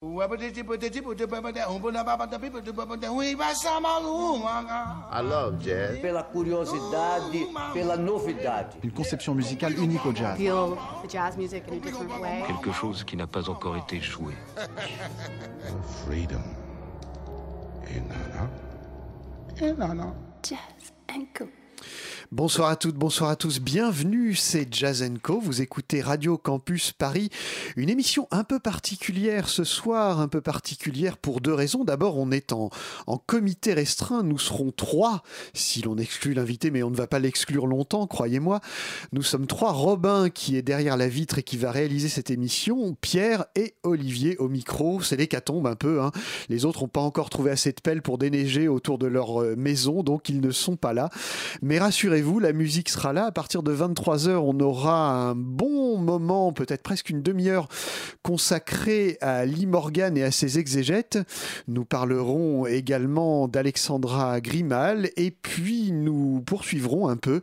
I love jazz. pela curiosidade, pela novidade. Une conception musicale unique au jazz. feel the jazz music in a different way. quelque chose qui n'a pas encore été joué. Freedom. Et nana. Et nana. Jazz and go. Bonsoir à toutes, bonsoir à tous, bienvenue, c'est Jazz Co. Vous écoutez Radio Campus Paris, une émission un peu particulière ce soir, un peu particulière pour deux raisons. D'abord, on est en, comité restreint, nous serons trois, si l'on exclut l'invité, mais on ne va pas l'exclure longtemps, croyez-moi. Nous sommes trois, Robin qui est derrière la vitre et qui va réaliser cette émission, Pierre et Olivier au micro. C'est l'hécatombe un peu, hein. les autres n'ont pas encore trouvé assez de pelles pour déneiger autour de leur euh, maison, donc ils ne sont pas là. Rassurez-vous, la musique sera là. À partir de 23h, on aura un bon moment, peut-être presque une demi-heure, consacré à Lee Morgan et à ses exégètes. Nous parlerons également d'Alexandra Grimal et puis nous poursuivrons un peu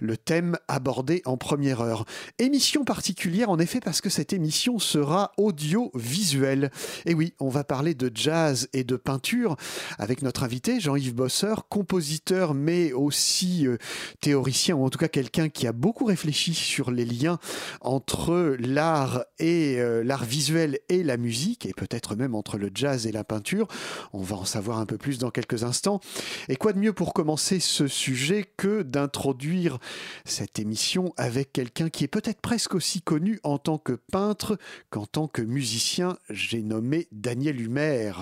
le thème abordé en première heure. Émission particulière en effet parce que cette émission sera audiovisuelle. Et oui, on va parler de jazz et de peinture avec notre invité Jean-Yves Bosseur, compositeur mais aussi euh, théoricien ou en tout cas quelqu'un qui a beaucoup réfléchi sur les liens entre l'art et euh, l'art visuel et la musique et peut-être même entre le jazz et la peinture. On va en savoir un peu plus dans quelques instants. Et quoi de mieux pour commencer ce sujet que d'introduire cette émission avec quelqu'un qui est peut-être presque aussi connu en tant que peintre qu'en tant que musicien? J'ai nommé Daniel Humer.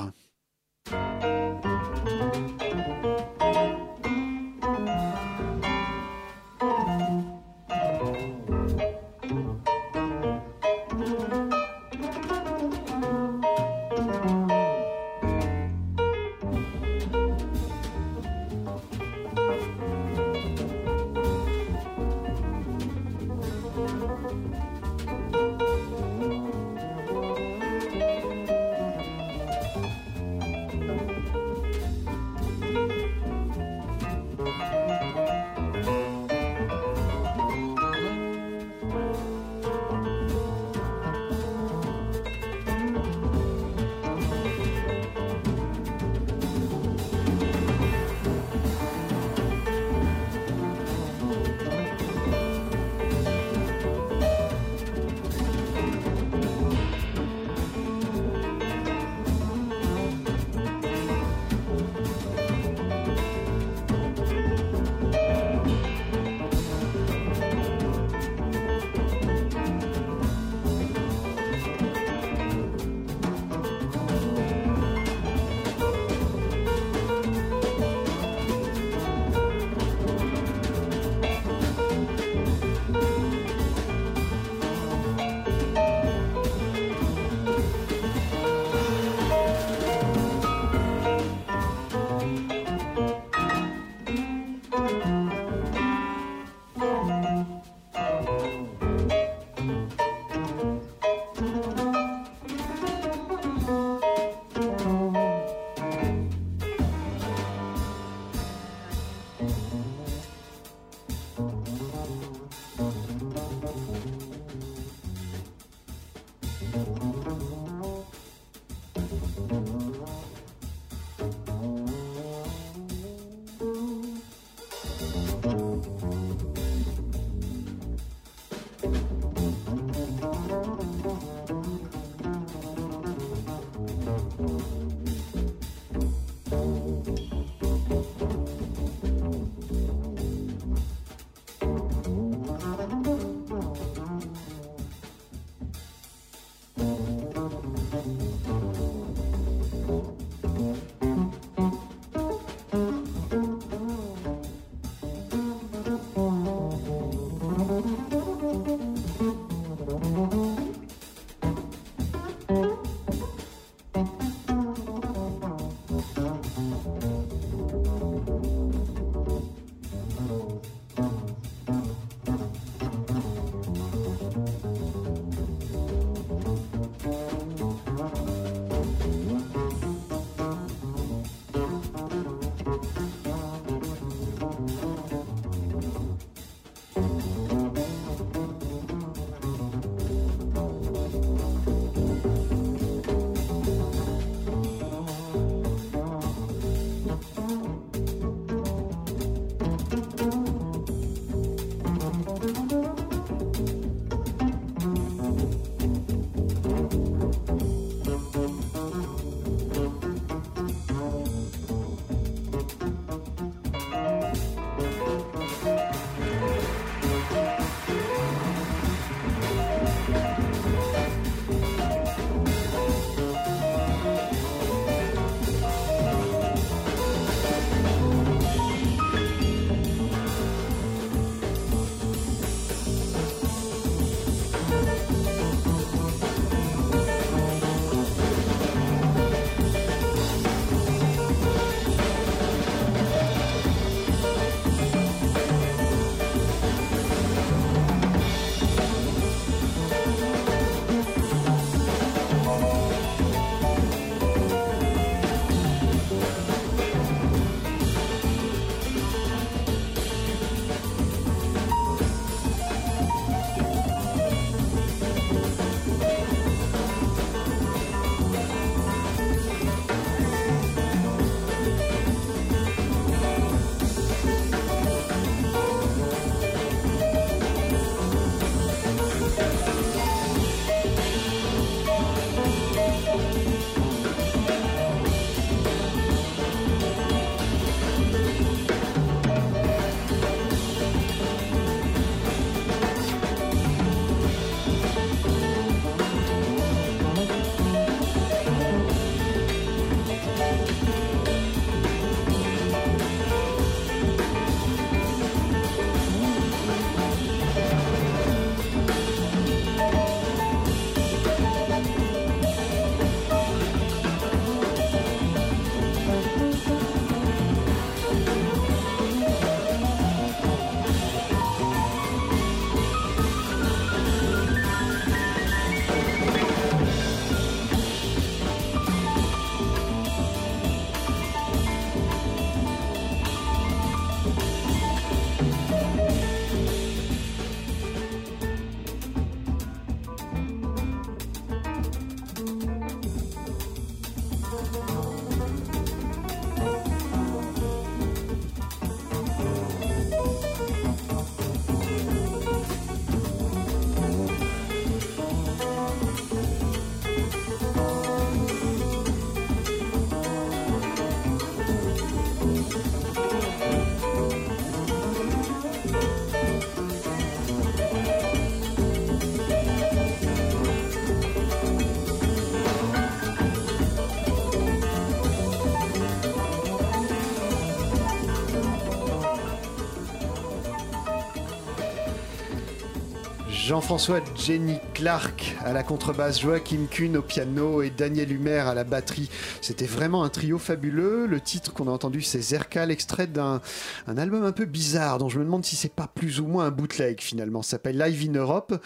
Jean-François Jenny Clark à la contrebasse, Joachim Kuhn au piano et Daniel Humer à la batterie. C'était vraiment un trio fabuleux. Le titre qu'on a entendu, c'est Zerka, l'extrait d'un un album un peu bizarre dont je me demande si c'est pas plus ou moins un bootleg finalement. Ça s'appelle Live in Europe,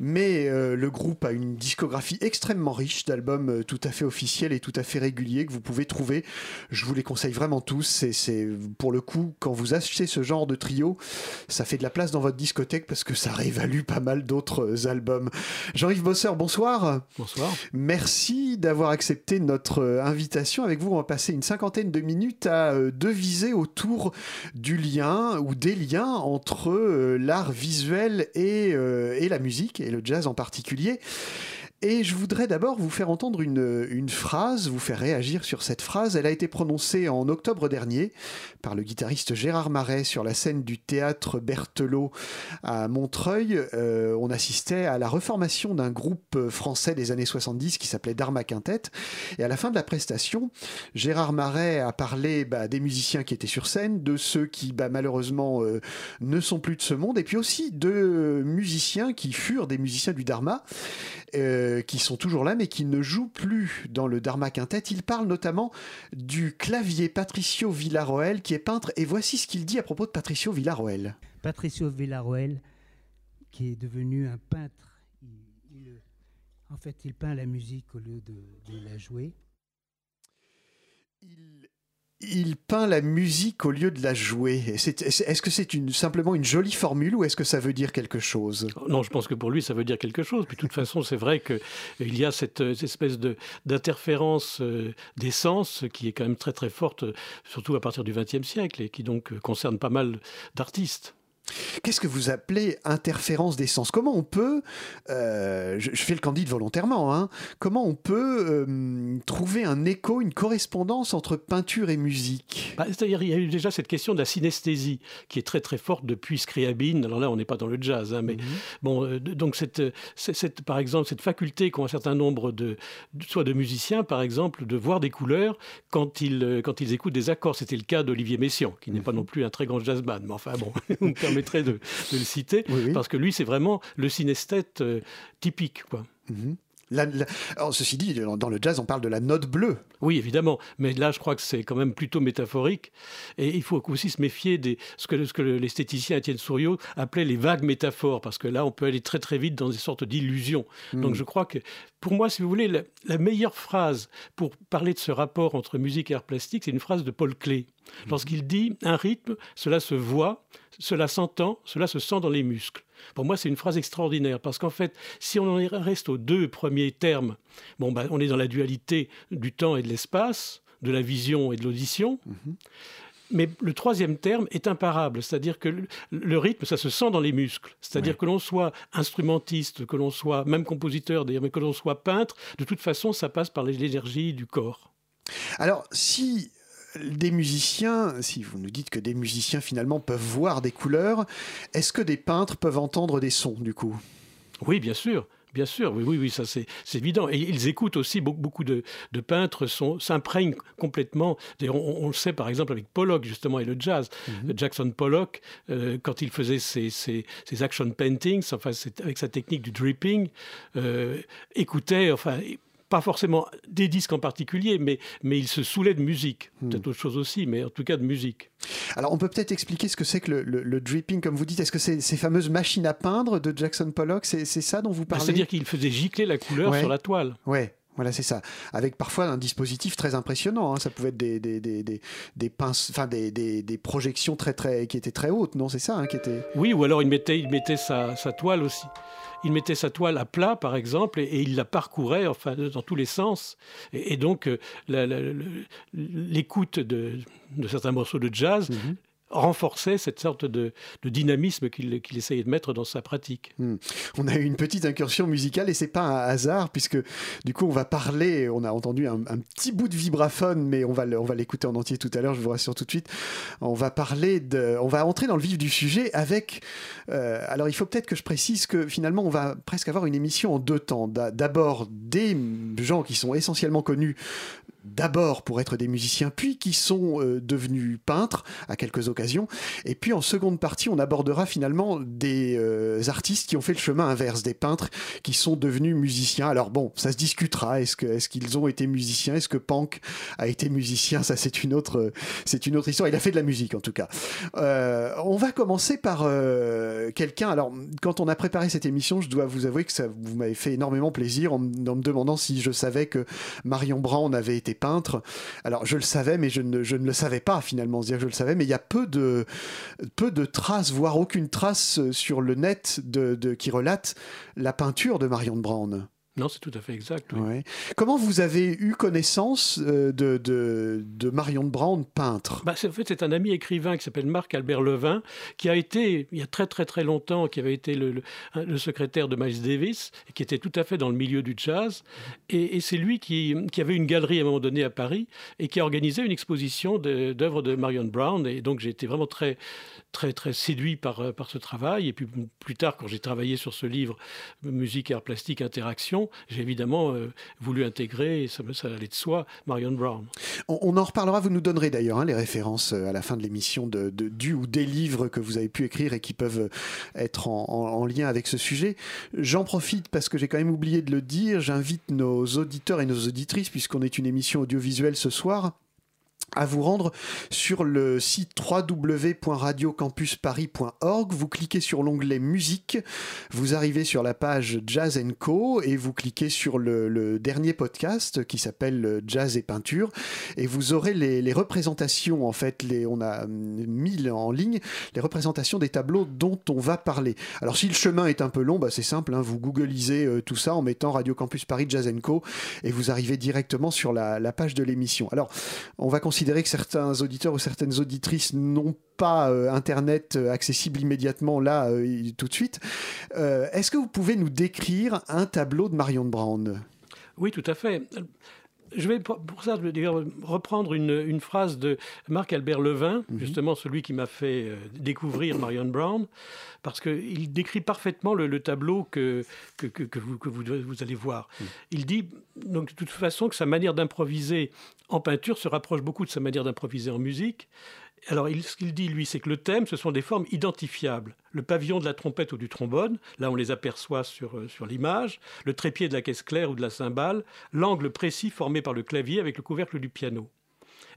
mais euh, le groupe a une discographie extrêmement riche d'albums euh, tout à fait officiels et tout à fait réguliers que vous pouvez trouver. Je vous les conseille vraiment tous. C'est pour le coup, quand vous achetez ce genre de trio, ça fait de la place dans votre discothèque parce que ça réévalue pas mal d'autres albums. Jean-Yves Bosseur, bonsoir. Bonsoir. Merci d'avoir accepté notre euh, invitation. Avec vous, on va passer une cinquantaine de minutes à euh, deviser autour du lien ou des liens entre euh, l'art visuel et, et la musique, et le jazz en particulier. Et je voudrais d'abord vous faire entendre une, phrase, vous faire réagir sur cette phrase. Elle a été prononcée en octobre dernier par le guitariste Gérard Marais sur la scène du théâtre Berthelot à Montreuil. Euh, on assistait à la reformation d'un groupe français des années 70 qui s'appelait Dharma Quintet. Et à la fin de la prestation, Gérard Marais a parlé bah, des musiciens qui étaient sur scène, de ceux qui bah, malheureusement euh, ne sont plus de ce monde, et puis aussi de musiciens qui furent des musiciens du Dharma. Euh, qui sont toujours là, mais qui ne jouent plus dans le Dharma Quintet. Il parle notamment du clavier Patricio Villarroel, qui est peintre, et voici ce qu'il dit à propos de Patricio Villarroel. Patricio Villarroel, qui est devenu un peintre, il, en fait, il peint la musique au lieu de la jouer. Il peint la musique au lieu de la jouer. Est-ce que c'est simplement une jolie formule ou est-ce que ça veut dire quelque chose? Non, je pense que pour lui, ça veut dire quelque chose. Puis de toute façon, c'est vrai qu'il y a cette, espèce d'interférence euh, d'essence qui est quand même très très forte, surtout à partir du XXe siècle, et qui donc concerne pas mal d'artistes. Qu'est-ce que vous appelez interférence d'essence Comment on peut, euh, je, fais le candide volontairement, hein, comment on peut euh, trouver un écho, une correspondance entre peinture et musique? Bah, C'est-à-dire, il y a eu déjà cette question de la synesthésie qui est très très forte depuis Scriabine. Alors là, on n'est pas dans le jazz, hein, mais mhm. bon, euh, donc cette, cette, par exemple, cette faculté qu'ont un certain nombre de, soit de musiciens, par exemple, de voir des couleurs quand ils, quand ils écoutent des accords. C'était le cas d'Olivier Messiaen, qui n'est pas mhm. non plus un très grand jazzman, mais enfin bon, permettrait de, de le citer, parce que lui, c'est vraiment le synesthète euh, typique. Quoi. Mhm. alors, ceci dit, dans le jazz, on parle de la note bleue. Oui, évidemment. Mais là, je crois que c'est quand même plutôt métaphorique. Et il faut aussi se méfier de ce que, ce que l'esthéticien Étienne Souriau appelait les vagues métaphores, parce que là, on peut aller très très vite dans des sortes d'illusions. Mhm. Donc je crois que, pour moi, si vous voulez, la, la, meilleure phrase pour parler de ce rapport entre musique et art plastique, c'est une phrase de Paul Klee. Mhm. Lorsqu'il dit un rythme, cela se voit, cela s'entend, cela se sent dans les muscles. Pour moi, c'est une phrase extraordinaire parce qu'en fait, si on en reste aux deux premiers termes, bon, bah, on est dans la dualité du temps et de l'espace, de la vision et de l'audition. Mhm. Mais le troisième terme est imparable, c'est-à-dire que le, rythme, ça se sent dans les muscles. C'est-à-dire que l'on soit instrumentiste, que l'on soit même compositeur d'ailleurs, mais que l'on soit peintre, de toute façon, ça passe par l'énergie du corps. Alors, si des musiciens, si vous nous dites que des musiciens finalement peuvent voir des couleurs, est-ce que des peintres peuvent entendre des sons du coup? Oui, bien sûr. Bien sûr, oui, oui, oui ça c'est évident. Et ils écoutent aussi, beaucoup, beaucoup de, peintres s'imprègnent complètement. On, le sait par exemple avec Pollock justement et le jazz. Mhm. Jackson Pollock, euh, quand il faisait ses, ses, action paintings, enfin avec sa technique du dripping, euh, écoutait, enfin pas forcément des disques en particulier, mais, mais il se saoulait de musique. Hmm. Peut-être autre chose aussi, mais en tout cas de musique. Alors on peut peut-être expliquer ce que c'est que le, dripping, comme vous dites. Est-ce que c'est ces fameuses machines à peindre de Jackson Pollock? C'est ça dont vous bah, parlez? C'est-à-dire qu'il faisait gicler la couleur sur la toile. Ouais. Voilà, c'est ça. Avec parfois un dispositif très impressionnant. Hein. Ça pouvait être des, des, des, des, des pinces, enfin des, des, des, projections très, très, qui étaient très hautes, non C'est ça hein, qui était... Oui, ou alors il mettait, il mettait sa, sa toile aussi il mettait sa toile à plat, par exemple, et, il la parcourait enfin, dans tous les sens. Et, donc, euh, l'écoute de, certains morceaux de jazz mhm renforçait cette sorte de, dynamisme qu'il essayait de mettre dans sa pratique. Hmm. On a eu une petite incursion musicale et c'est pas un hasard puisque du coup on va parler, on a entendu un, petit bout de vibraphone mais on va, l'écouter en entier tout à l'heure, je vous rassure tout de suite. On va parler on va entrer dans le vif du sujet avec, euh, alors il faut peut-être que je précise que finalement on va presque avoir une émission en deux temps. D'abord des gens qui sont essentiellement connus d'abord pour être des musiciens, puis qui sont euh, devenus peintres à quelques occasions Et puis en seconde partie, on abordera finalement des euh, artistes qui ont fait le chemin inverse, des peintres qui sont devenus musiciens. Alors bon, ça se discutera. Est-ce que est-ce qu'ils ont été musiciens? Est-ce que Pank a été musicien? Ça, c'est une autre c'est une autre histoire. Il a fait de la musique en tout cas. Euh, on va commencer par euh, quelqu'un. Alors, quand on a préparé cette émission, je dois vous avouer que ça vous m'avez fait énormément plaisir en, me demandant si je savais que Marion Brand avait été peintre. Alors, je le savais, mais je ne, je ne le savais pas finalement. dire que je le savais, mais il y a peu de, peu de traces, voire aucune trace sur le net de, qui relate la peinture de Marion Brand. Non, c'est tout à fait exact. oui. Ouais. Comment vous avez eu connaissance euh, de, de, de Marion Brand, peintre? Bah, c'est- en fait, c'est un ami écrivain qui s'appelle Marc-Albert Levin, qui a été, il y a très très très longtemps, qui avait été le, le- le secrétaire de Miles Davis, et qui était tout à fait dans le milieu du jazz. Et, et c'est lui qui, qui avait une galerie à un moment donné à Paris, et qui a organisé une exposition de- d'œuvres de, Marion Brown. Et donc j'ai été vraiment très très très séduit par, par ce travail. Et puis plus tard, quand j'ai travaillé sur ce livre, Musique, art plastique, interaction, j'ai évidemment euh, voulu intégrer, ça, allait de soi, Marion Brown. On, en reparlera, vous nous donnerez d'ailleurs hein, les références euh, à la fin de l'émission de, du ou des livres que vous avez pu écrire et qui peuvent euh, être en lien avec ce sujet. J'en profite parce que j'ai quand même oublié de le dire, j'invite nos auditeurs et nos auditrices, puisqu'on est une émission audiovisuelle ce soir, à vous rendre sur le site www.radiocampusparis.org. Vous cliquez sur l'onglet musique, vous arrivez sur la page Jazz Co et vous cliquez sur le, dernier podcast qui s'appelle Jazz et peinture et vous aurez les, les représentations en fait. Les, on a hum, mis en ligne les représentations des tableaux dont on va parler. Alors si le chemin est un peu long, bah, c'est simple, hein, vous googlisez euh, tout ça en mettant Radio Campus Paris Jazz Co et vous arrivez directement sur la, la page de l'émission. Alors on va considérer que certains auditeurs ou certaines auditrices n'ont pas euh, Internet euh, accessible immédiatement là, euh, tout de suite. Est-ce que vous pouvez nous décrire un tableau de Marion Brand Oui, tout à fait. Je vais pour ça reprendre une, une phrase de Marc-Albert Levin, justement celui qui m'a fait euh, découvrir Marion Brown, parce qu'il décrit parfaitement le, le tableau que, que, vous, que vous, vous allez voir. Il dit donc, de toute façon que sa manière d'improviser en peinture se rapproche beaucoup de sa manière d'improviser en musique. Alors, ce qu'il dit, lui, c'est que le thème, ce sont des formes identifiables. Le pavillon de la trompette ou du trombone, là on les aperçoit euh, sur l'image, le trépied de la caisse claire ou de la cymbale, l'angle précis formé par le clavier avec le couvercle du piano.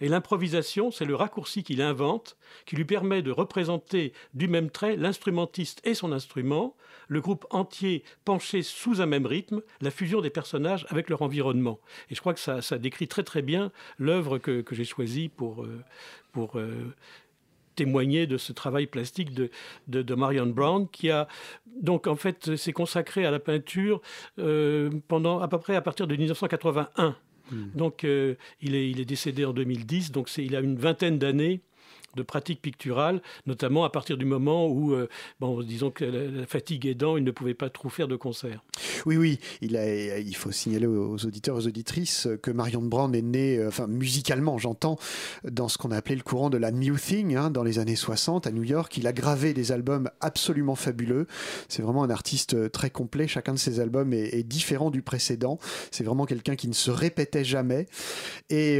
Et l'improvisation, c'est le raccourci qu'il invente, qui lui permet de représenter du même trait l'instrumentiste et son instrument, le groupe entier penché sous un même rythme, la fusion des personnages avec leur environnement. Et je crois que ça, ça décrit très très bien l'œuvre que, que j'ai choisie pour, euh, pour euh, témoigner de ce travail plastique de, de, de Marion Brown, qui a donc en fait s'est consacré à la peinture euh, pendant à peu près à partir de 1981. Donc euh, il, est, il est décédé en 2010, donc c'est- il a une vingtaine d'années de pratique picturale, notamment à partir du moment où, euh, bon, disons que la, fatigue aidant, il ne pouvait pas trop faire de concert. Oui, oui, il, faut signaler aux auditeurs, aux auditrices que Marion Brand est née, euh, enfin musicalement j'entends, dans ce qu'on a appelé le courant de la New Thing, hein, dans les années 60 à New York. Il a gravé des albums absolument fabuleux. C'est vraiment un artiste euh, très complet. Chacun de ses albums est, différent du précédent. C'est vraiment quelqu'un qui ne se répétait jamais. Et,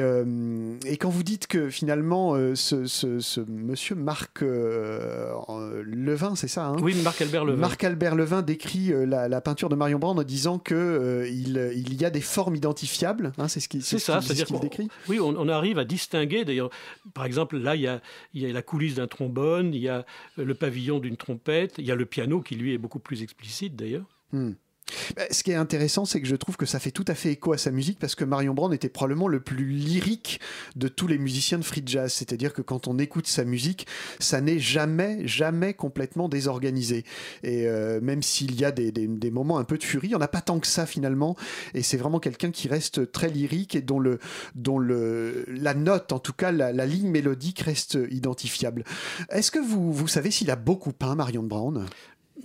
et quand vous dites que finalement, ce- ce monsieur Marc euh, Levin, c'est ça hein? Oui, Marc-Albert Levin. Marc-Albert Levin décrit euh, la, la peinture de Marion Brand en disant que euh, il, y a des formes identifiables. hein, c'est ce qu'il C'est ce ça, qu'il- ce c'est-à-dire qu'il décrit. oui, on, on arrive à distinguer. D'ailleurs, par exemple, là, il y a, il y a la coulisse d'un trombone, il y a le pavillon d'une trompette, il y a le piano qui lui est beaucoup plus explicite d'ailleurs. Hmm. Bah, Ce qui est intéressant, c'est que je trouve que ça fait tout à fait écho à sa musique parce que Marion Brand était probablement le plus lyrique de tous les musiciens de free jazz. C'est-à-dire que quand on écoute sa musique, ça n'est jamais, jamais complètement désorganisé. Et euh, même s'il y a des, moments un peu de furie, il n'y en a pas tant que ça finalement. Et c'est vraiment quelqu'un qui reste très lyrique et dont, la note, en tout cas la, ligne mélodique, reste identifiable. Est-ce que vous, vous savez s'il a beaucoup peint Marion Brand?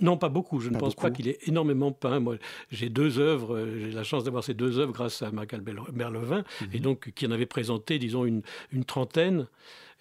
Non, pas beaucoup. Je ne pense beaucoup. pas qu'il ait énormément peint. Moi, j'ai deux œuvres. euh, J'ai la chance d'avoir ces deux œuvres grâce à Marc-Albert Levin, Mhm. et donc qui en avait présenté, disons, une, une trentaine.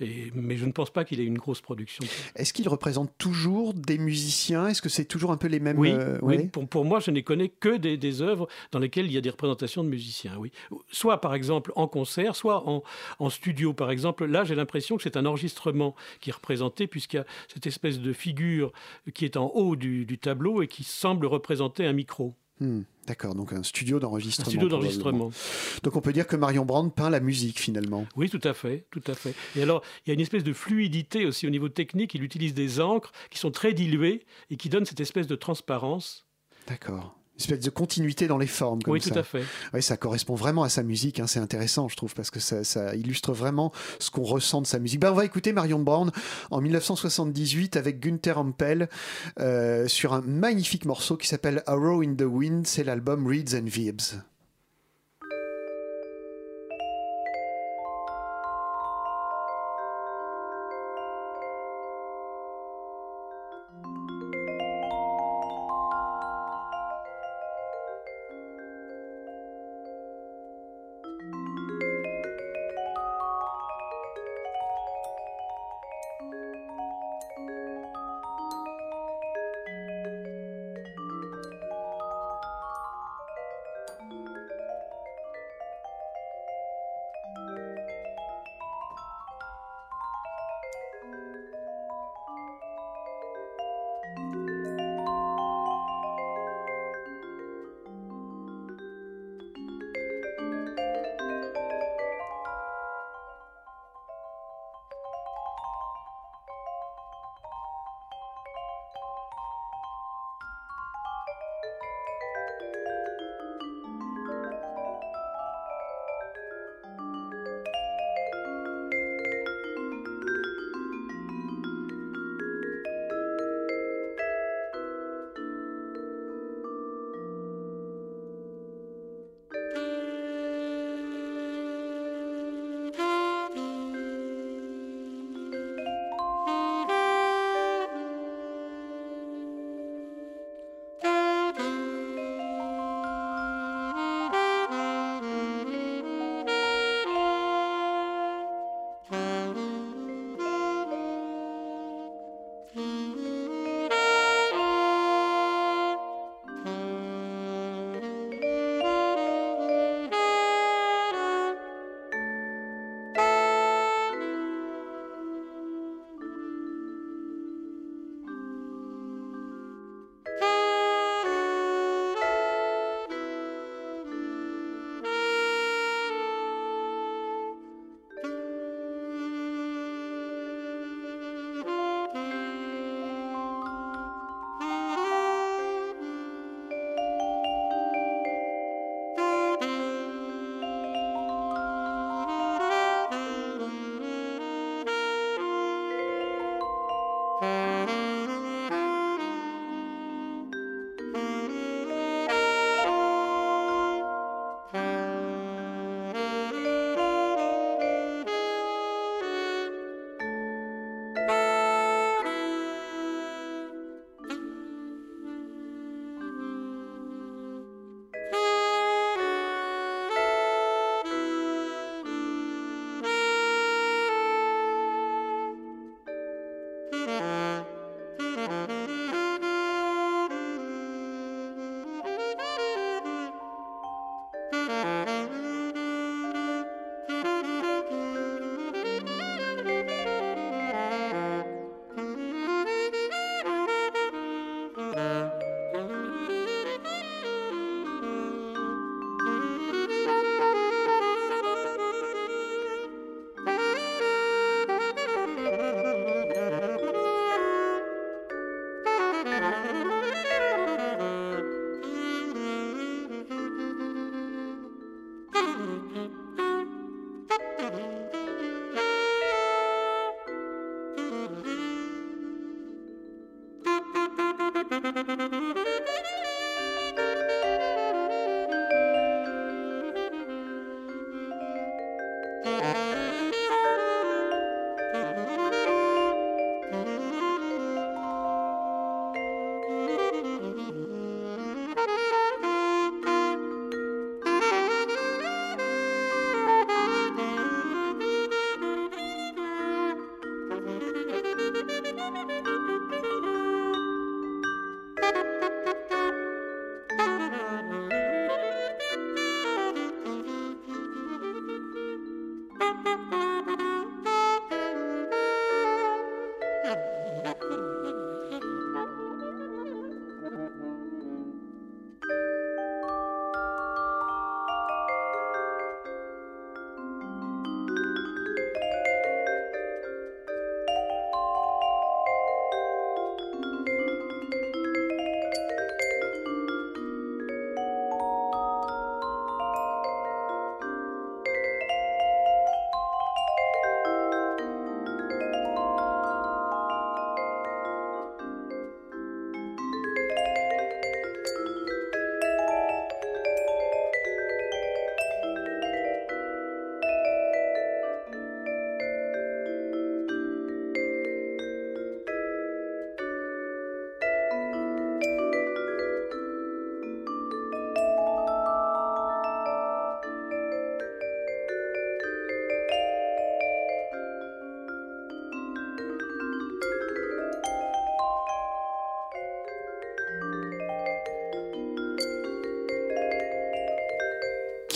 Et, mais je ne pense pas qu'il ait une grosse production. Est-ce qu'il représente toujours des musiciens? Est-ce que c'est toujours un peu les mêmes Oui, euh, oui. ouais Pour, pour moi, je ne connais que des, des œuvres dans lesquelles il y a des représentations de musiciens. Oui. Soit par exemple en concert, soit en, en studio par exemple. Là, j'ai l'impression que c'est un enregistrement qui est représenté, puisqu'il y a cette espèce de figure qui est en haut du, du tableau et qui semble représenter un micro. Hmm, D'accord, donc un studio Un d'enregistrement. studio probablement. d'enregistrement. Donc on peut dire que Marion Brand peint la musique finalement. Oui, tout à fait, tout à fait. Et alors, il y a une espèce de fluidité aussi au niveau technique. Il utilise des encres qui sont très diluées et qui donnent cette espèce de transparence. D'accord. Une espèce de continuité dans les formes comme oui, ça. tout à fait. Oui, ça correspond vraiment à sa musique. hein. C'est intéressant, je trouve, parce que ça, ça illustre vraiment ce qu'on ressent de sa musique. Ben, on va écouter Marion Brown en 1978 avec Günther Ampel euh, sur un magnifique morceau qui s'appelle Arrow in the Wind. C'est l'album Reeds and Verbs.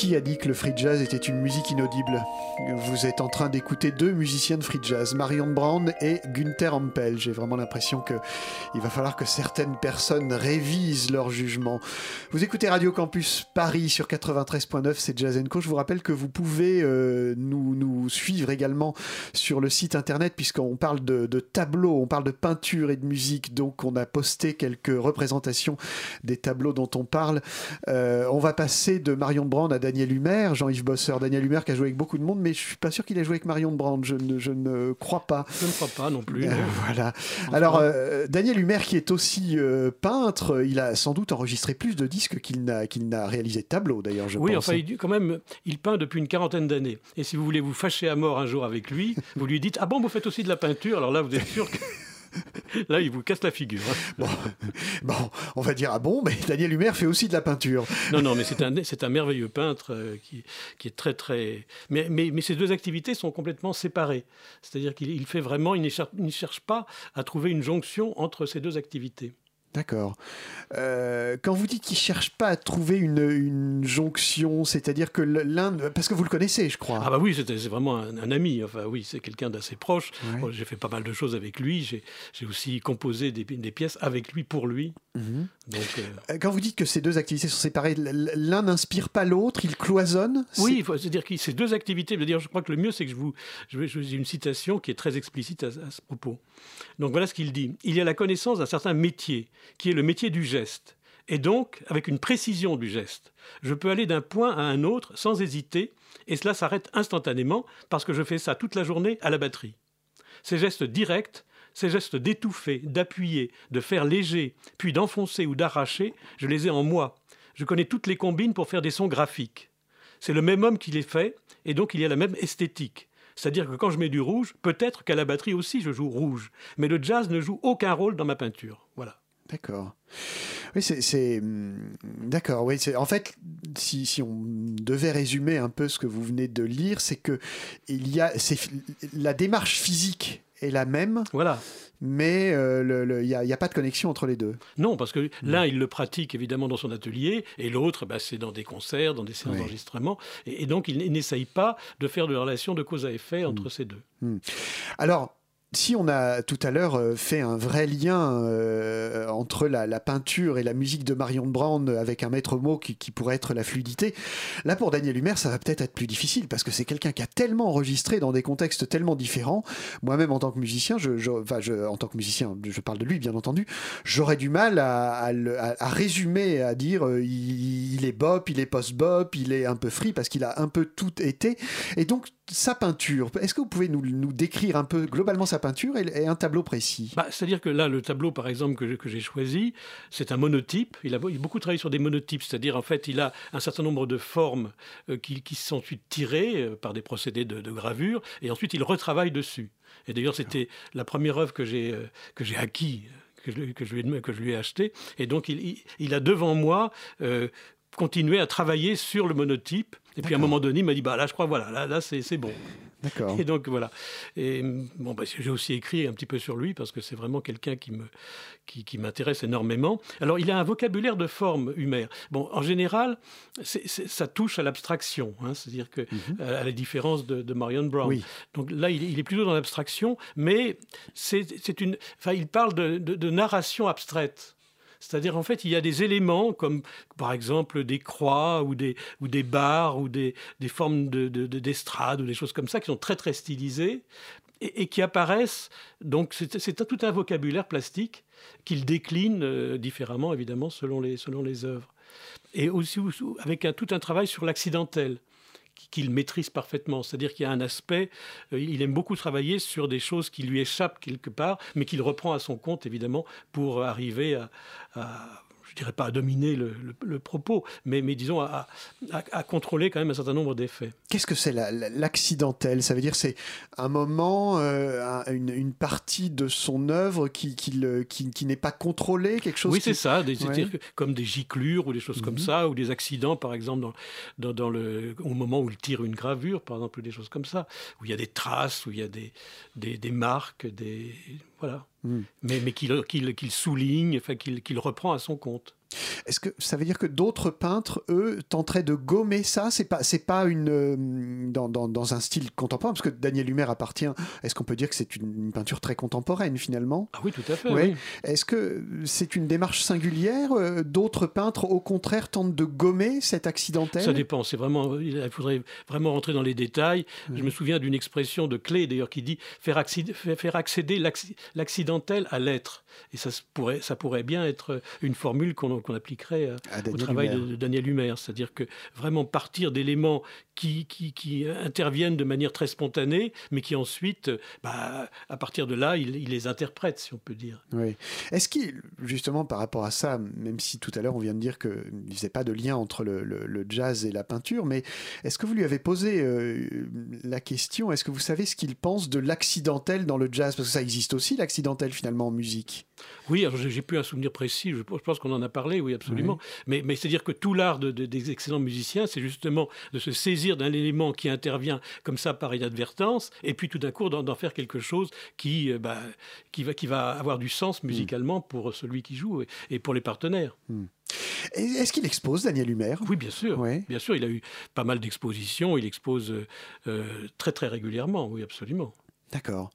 Qui a dit que le free jazz était une musique inaudible? Vous êtes en train d'écouter deux musiciens de free jazz, Marion Brown et Günther Ampel. J'ai vraiment l'impression que il va falloir que certaines personnes révisent leur jugement. Vous écoutez Radio Campus Paris sur 93.9, c'est Jazz Co. Je vous rappelle que vous pouvez euh, nous, nous, suivre également sur le site internet puisqu'on parle de, de tableaux, on parle de peinture et de musique. Donc on a posté quelques représentations des tableaux dont on parle. Euh, on va passer de Marion Brand à Daniel Humer, Jean-Yves Bosser. Daniel Humer qui a joué avec beaucoup de monde, mais je suis pas sûr qu'il ait joué avec Marion Brand. Je ne, je ne crois pas. Je ne crois pas non plus. Euh, voilà. Alors, euh, Daniel Humer, qui est aussi peintre, il a sans doute enregistré plus de disques qu'il n'a qu'il n'a réalisé de tableaux, d'ailleurs, je oui, pense. enfin, il, quand même, il peint depuis une quarantaine d'années. Et si vous voulez vous fâcher à mort un jour avec lui, vous lui dites Ah bon, vous faites aussi de la peinture? Alors là, vous êtes sûr que. Là, il vous casse la figure. Bon, bon, on va dire ah bon, mais Daniel Humer fait aussi de la peinture. Non, non, mais c'est un, c'est un merveilleux peintre euh, qui, qui est très, très. Mais, mais, mais ces deux activités sont complètement séparées. C'est-à-dire qu'il il fait vraiment, il ne, cherche, il ne cherche pas à trouver une jonction entre ces deux activités. D'accord. Euh, quand vous dites qu'il cherche pas à trouver une, une jonction, c'est-à-dire que l'un, parce que vous le connaissez, je crois. Ah bah oui, c'est vraiment un, un ami. Enfin oui, c'est quelqu'un d'assez proche. Ouais. Bon, j'ai fait pas mal de choses avec lui. J'ai aussi composé des, des pièces avec lui pour lui. Mhm. Donc euh, Euh, Quand vous dites que ces deux activités sont séparées, l'un n'inspire pas l'autre, il cloisonne. oui, c'est-à-dire que ces deux activités. Je crois que le mieux, c'est que je vous, je une citation qui est très explicite à, à ce propos. Donc voilà ce qu'il dit. Il y a la connaissance d'un certain métier, qui est le métier du geste, et donc avec une précision du geste. Je peux aller d'un point à un autre sans hésiter, et cela s'arrête instantanément parce que je fais ça toute la journée à la batterie. Ces gestes directs, ces gestes d'étouffer, d'appuyer, de faire léger, puis d'enfoncer ou d'arracher, je les ai en moi. Je connais toutes les combines pour faire des sons graphiques. C'est le même homme qui les fait, et donc il y a la même esthétique. C'est-à-dire que quand je mets du rouge, peut-être qu'à la batterie aussi je joue rouge, mais le jazz ne joue aucun rôle dans ma peinture. Voilà. D'accord. Oui, c'est. hum, D'accord, oui. En fait, si, si on devait résumer un peu ce que vous venez de lire, c'est que il y a, la démarche physique est la même, Voilà. mais euh, il n'y a, a pas de connexion entre les deux. Non, parce que l'un, il le pratique évidemment dans son atelier, et l'autre, bah, c'est dans des concerts, dans des séances Oui. d'enregistrement, et, et donc il n'essaye pas de faire de relation de cause à effet entre ces deux. Alors, si on a tout à l'heure euh, fait un vrai lien euh, entre la, peinture et la musique de Marion Brand avec un maître mot qui, pourrait être la fluidité, là pour Daniel Humer, ça va peut-être être plus difficile parce que c'est quelqu'un qui a tellement enregistré dans des contextes tellement différents. Moi-même en tant que musicien, je, enfin, en tant que musicien, je parle de lui bien entendu, j'aurais du mal à résumer, à dire euh, il, il est bop, il est post-bop, il est un peu free parce qu'il a un peu tout été. Et donc sa peinture, est-ce que vous pouvez nous, nous décrire un peu globalement sa peinture et, un tableau précis? Bah, C'est-à-dire que là, le tableau, par exemple, que, j'ai choisi, c'est un monotype. Il a, beaucoup travaillé sur des monotypes, c'est-à-dire, en fait, il a un certain nombre de formes euh, qui, qui sont ensuite tirées euh, par des procédés de, gravure, et ensuite, il retravaille dessus. Et d'ailleurs, c'était la première œuvre que j'ai euh, que que je, lui ai, que je lui ai. Et donc, il, il, il a devant moi euh, continué à travailler sur le monotype. Et puis, à un moment donné, il m'a dit, bah là, je crois, voilà, là, là c'est bon. D'accord. Et donc voilà. Et bon, bah, j'ai aussi écrit un petit peu sur lui parce que c'est vraiment quelqu'un qui me qui, qui m'intéresse énormément. Alors il a un vocabulaire de forme Humer. Bon, en général, ça touche à l'abstraction, hein, c'est-à-dire que à la différence de, de Marion Brown. Oui. Donc là, il, est- il est plutôt dans l'abstraction, mais c'est c'est une. Enfin, il parle de, de- de narration abstraite. C'est-à-dire, en fait, il y a des éléments comme, par exemple, des croix ou des, ou des barres ou des, des formes de- de- d'estrade ou des choses comme ça qui sont très, très stylisées et, qui apparaissent. Donc, c'est, tout un vocabulaire plastique qu'il décline euh, différemment, évidemment, selon les, selon les œuvres. Et aussi avec un- tout un travail sur l'accidentel qu'il maîtrise parfaitement. C'est-à-dire qu'il y a un aspect, euh, il aime beaucoup travailler sur des choses qui lui échappent quelque part, mais qu'il reprend à son compte, évidemment, pour arriver à, à- je dirais pas à dominer le, le- le propos, mais, mais disons à, à- à contrôler quand même un certain nombre d'effets. Qu'est-ce que c'est la- la- l'accidentel? Ça veut dire c'est un moment, euh, un- une, une partie de son œuvre qui, qui, le- qui- qui n'est pas contrôlée, quelque chose Oui, c'est ça, des- Ouais. comme des giclures ou des choses comme Mhm. ça, ou des accidents, par exemple, dans, dans, dans le, au moment où il tire une gravure, par exemple, ou des choses comme ça, où il y a des traces, où il y a des, des, des marques, des, voilà. Mhm. Mais, mais qu'il souligne, enfin, qu'il qu'il reprend à son compte. Est-ce que ça veut dire que d'autres peintres, eux, tenteraient de gommer ça? C'est pas, c'est pas une euh, dans, dans- dans un style contemporain, parce que Daniel Humer appartient. Est-ce qu'on peut dire que c'est une, une peinture très contemporaine finalement? Ah oui, tout à fait. Ouais. oui. Est-ce que c'est une démarche singulière Euh, D'autres peintres, au contraire, tentent de gommer cet accidentel? Ça dépend. C'est vraiment. Il faudrait vraiment rentrer dans les détails. Je me souviens d'une expression de Clé d'ailleurs qui dit faire, accéder, faire accéder l'acci- l'accidentel à l'être. Et ça pourrait, ça pourrait bien être une formule qu'on qu'on appliquerait à- À au travail de, de Daniel Humer. C'est-à-dire que vraiment partir d'éléments qui, qui, qui interviennent de manière très spontanée, mais qui ensuite, bah, à partir de là, il, il les interprète, si on peut dire. Oui. Est-ce qu'il, justement, par rapport à ça, même si tout à l'heure on vient de dire qu'il ne faisait pas de lien entre le, le- le jazz et la peinture, mais est-ce que vous lui avez posé euh, la question, est-ce que vous savez ce qu'il pense de l'accidentel dans le jazz? Parce que ça existe aussi, l'accidentel, finalement, en musique. Oui, alors j'ai plus un souvenir précis, je pense qu'on en a parlé, oui, absolument. Mais, mais c'est-à-dire que tout l'art de- de- des excellents musiciens, c'est justement de se saisir d'un élément qui intervient comme ça par inadvertance, et puis tout d'un coup d'en faire quelque chose qui, euh, bah, qui, va, qui va avoir du sens musicalement pour celui qui joue et, et pour les partenaires. Et Est-ce qu'il expose, Daniel Humer? Oui, bien sûr. Bien sûr, il a eu pas mal d'expositions, il expose euh, euh, très très régulièrement, oui, absolument. D'accord.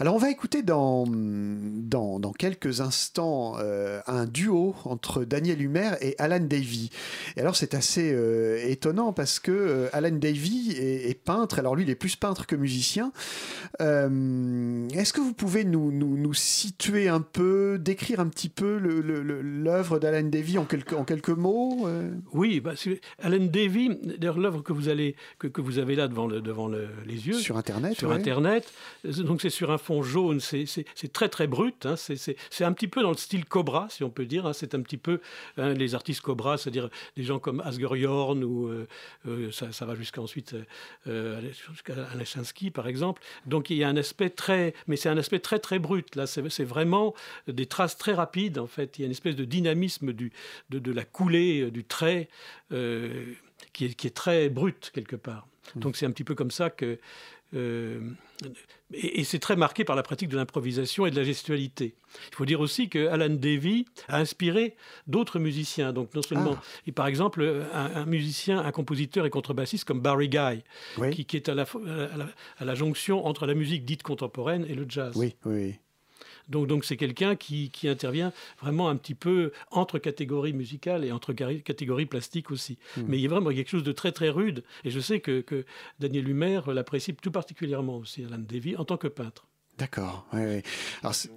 Alors on va écouter dans, dans, dans quelques instants euh, un duo entre Daniel Humer et Alan Davy. Et alors c'est assez euh, étonnant parce que euh, Alan Davy est, est peintre, alors lui il est plus peintre que musicien. Est-ce que vous pouvez nous, nous, nous situer un peu, décrire un petit peu l'œuvre d'Alan Davy en quelques, en quelques mots Oui, bah, Alan Davy, d'ailleurs l'œuvre que vous allez que, que vous avez là devant le, devant le- les yeux Sur Internet sur ouais. Internet. Donc c'est sur un fond jaune, c'est très très brut. hein. C'est- un petit peu dans le style Cobra, si on peut dire. hein. C'est un petit peu hein, les artistes Cobra, c'est-à-dire des gens comme Asger Jorn ou euh, euh, ça, ça va jusqu'à ensuite euh, jusqu'à Alechinsky par exemple. Donc il y a un aspect très, mais c'est un aspect très très brut. Là, c'est vraiment des traces très rapides en fait. Il y a une espèce de dynamisme du, de, de la coulée euh, du trait euh, qui, est, qui est très brut quelque part. Donc c'est un petit peu comme ça que euh, et, et c'est très marqué par la pratique de l'improvisation et de la gestualité. Il faut dire aussi que Alan Davy a inspiré d'autres musiciens. Donc non seulement, et par exemple, un, un musicien, un compositeur et contrebassiste comme Barry Guy, Oui. qui, qui est à la, à, la, à la jonction entre la musique dite contemporaine et le jazz. Oui, oui, oui. Donc donc c'est quelqu'un qui, qui intervient vraiment un petit peu entre catégories musicales et entre catégories plastiques aussi. Mais il y a vraiment quelque chose de très très rude. Et je sais que, que Daniel Humer l'apprécie tout particulièrement aussi, Alan Davy, en tant que peintre. D'accord. ouais, ouais. Alors, c'est-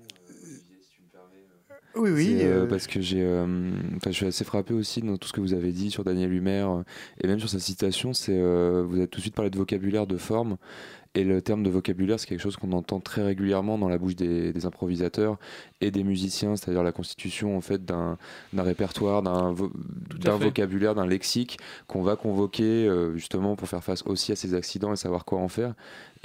oui, oui. C'est, euh, euh, parce que j'ai, euh, enfin, je suis assez frappé aussi dans tout ce que vous avez dit sur Daniel Humer euh, et même sur sa citation. C'est, euh, vous avez tout de suite parlé de vocabulaire, de forme, et le terme de vocabulaire, c'est quelque chose qu'on entend très régulièrement dans la bouche des, des improvisateurs et des musiciens, c'est-à-dire la constitution en fait d'un, répertoire, d'un, vo- vocabulaire, d'un lexique qu'on va convoquer euh, justement pour faire face aussi à ces accidents et savoir quoi en faire.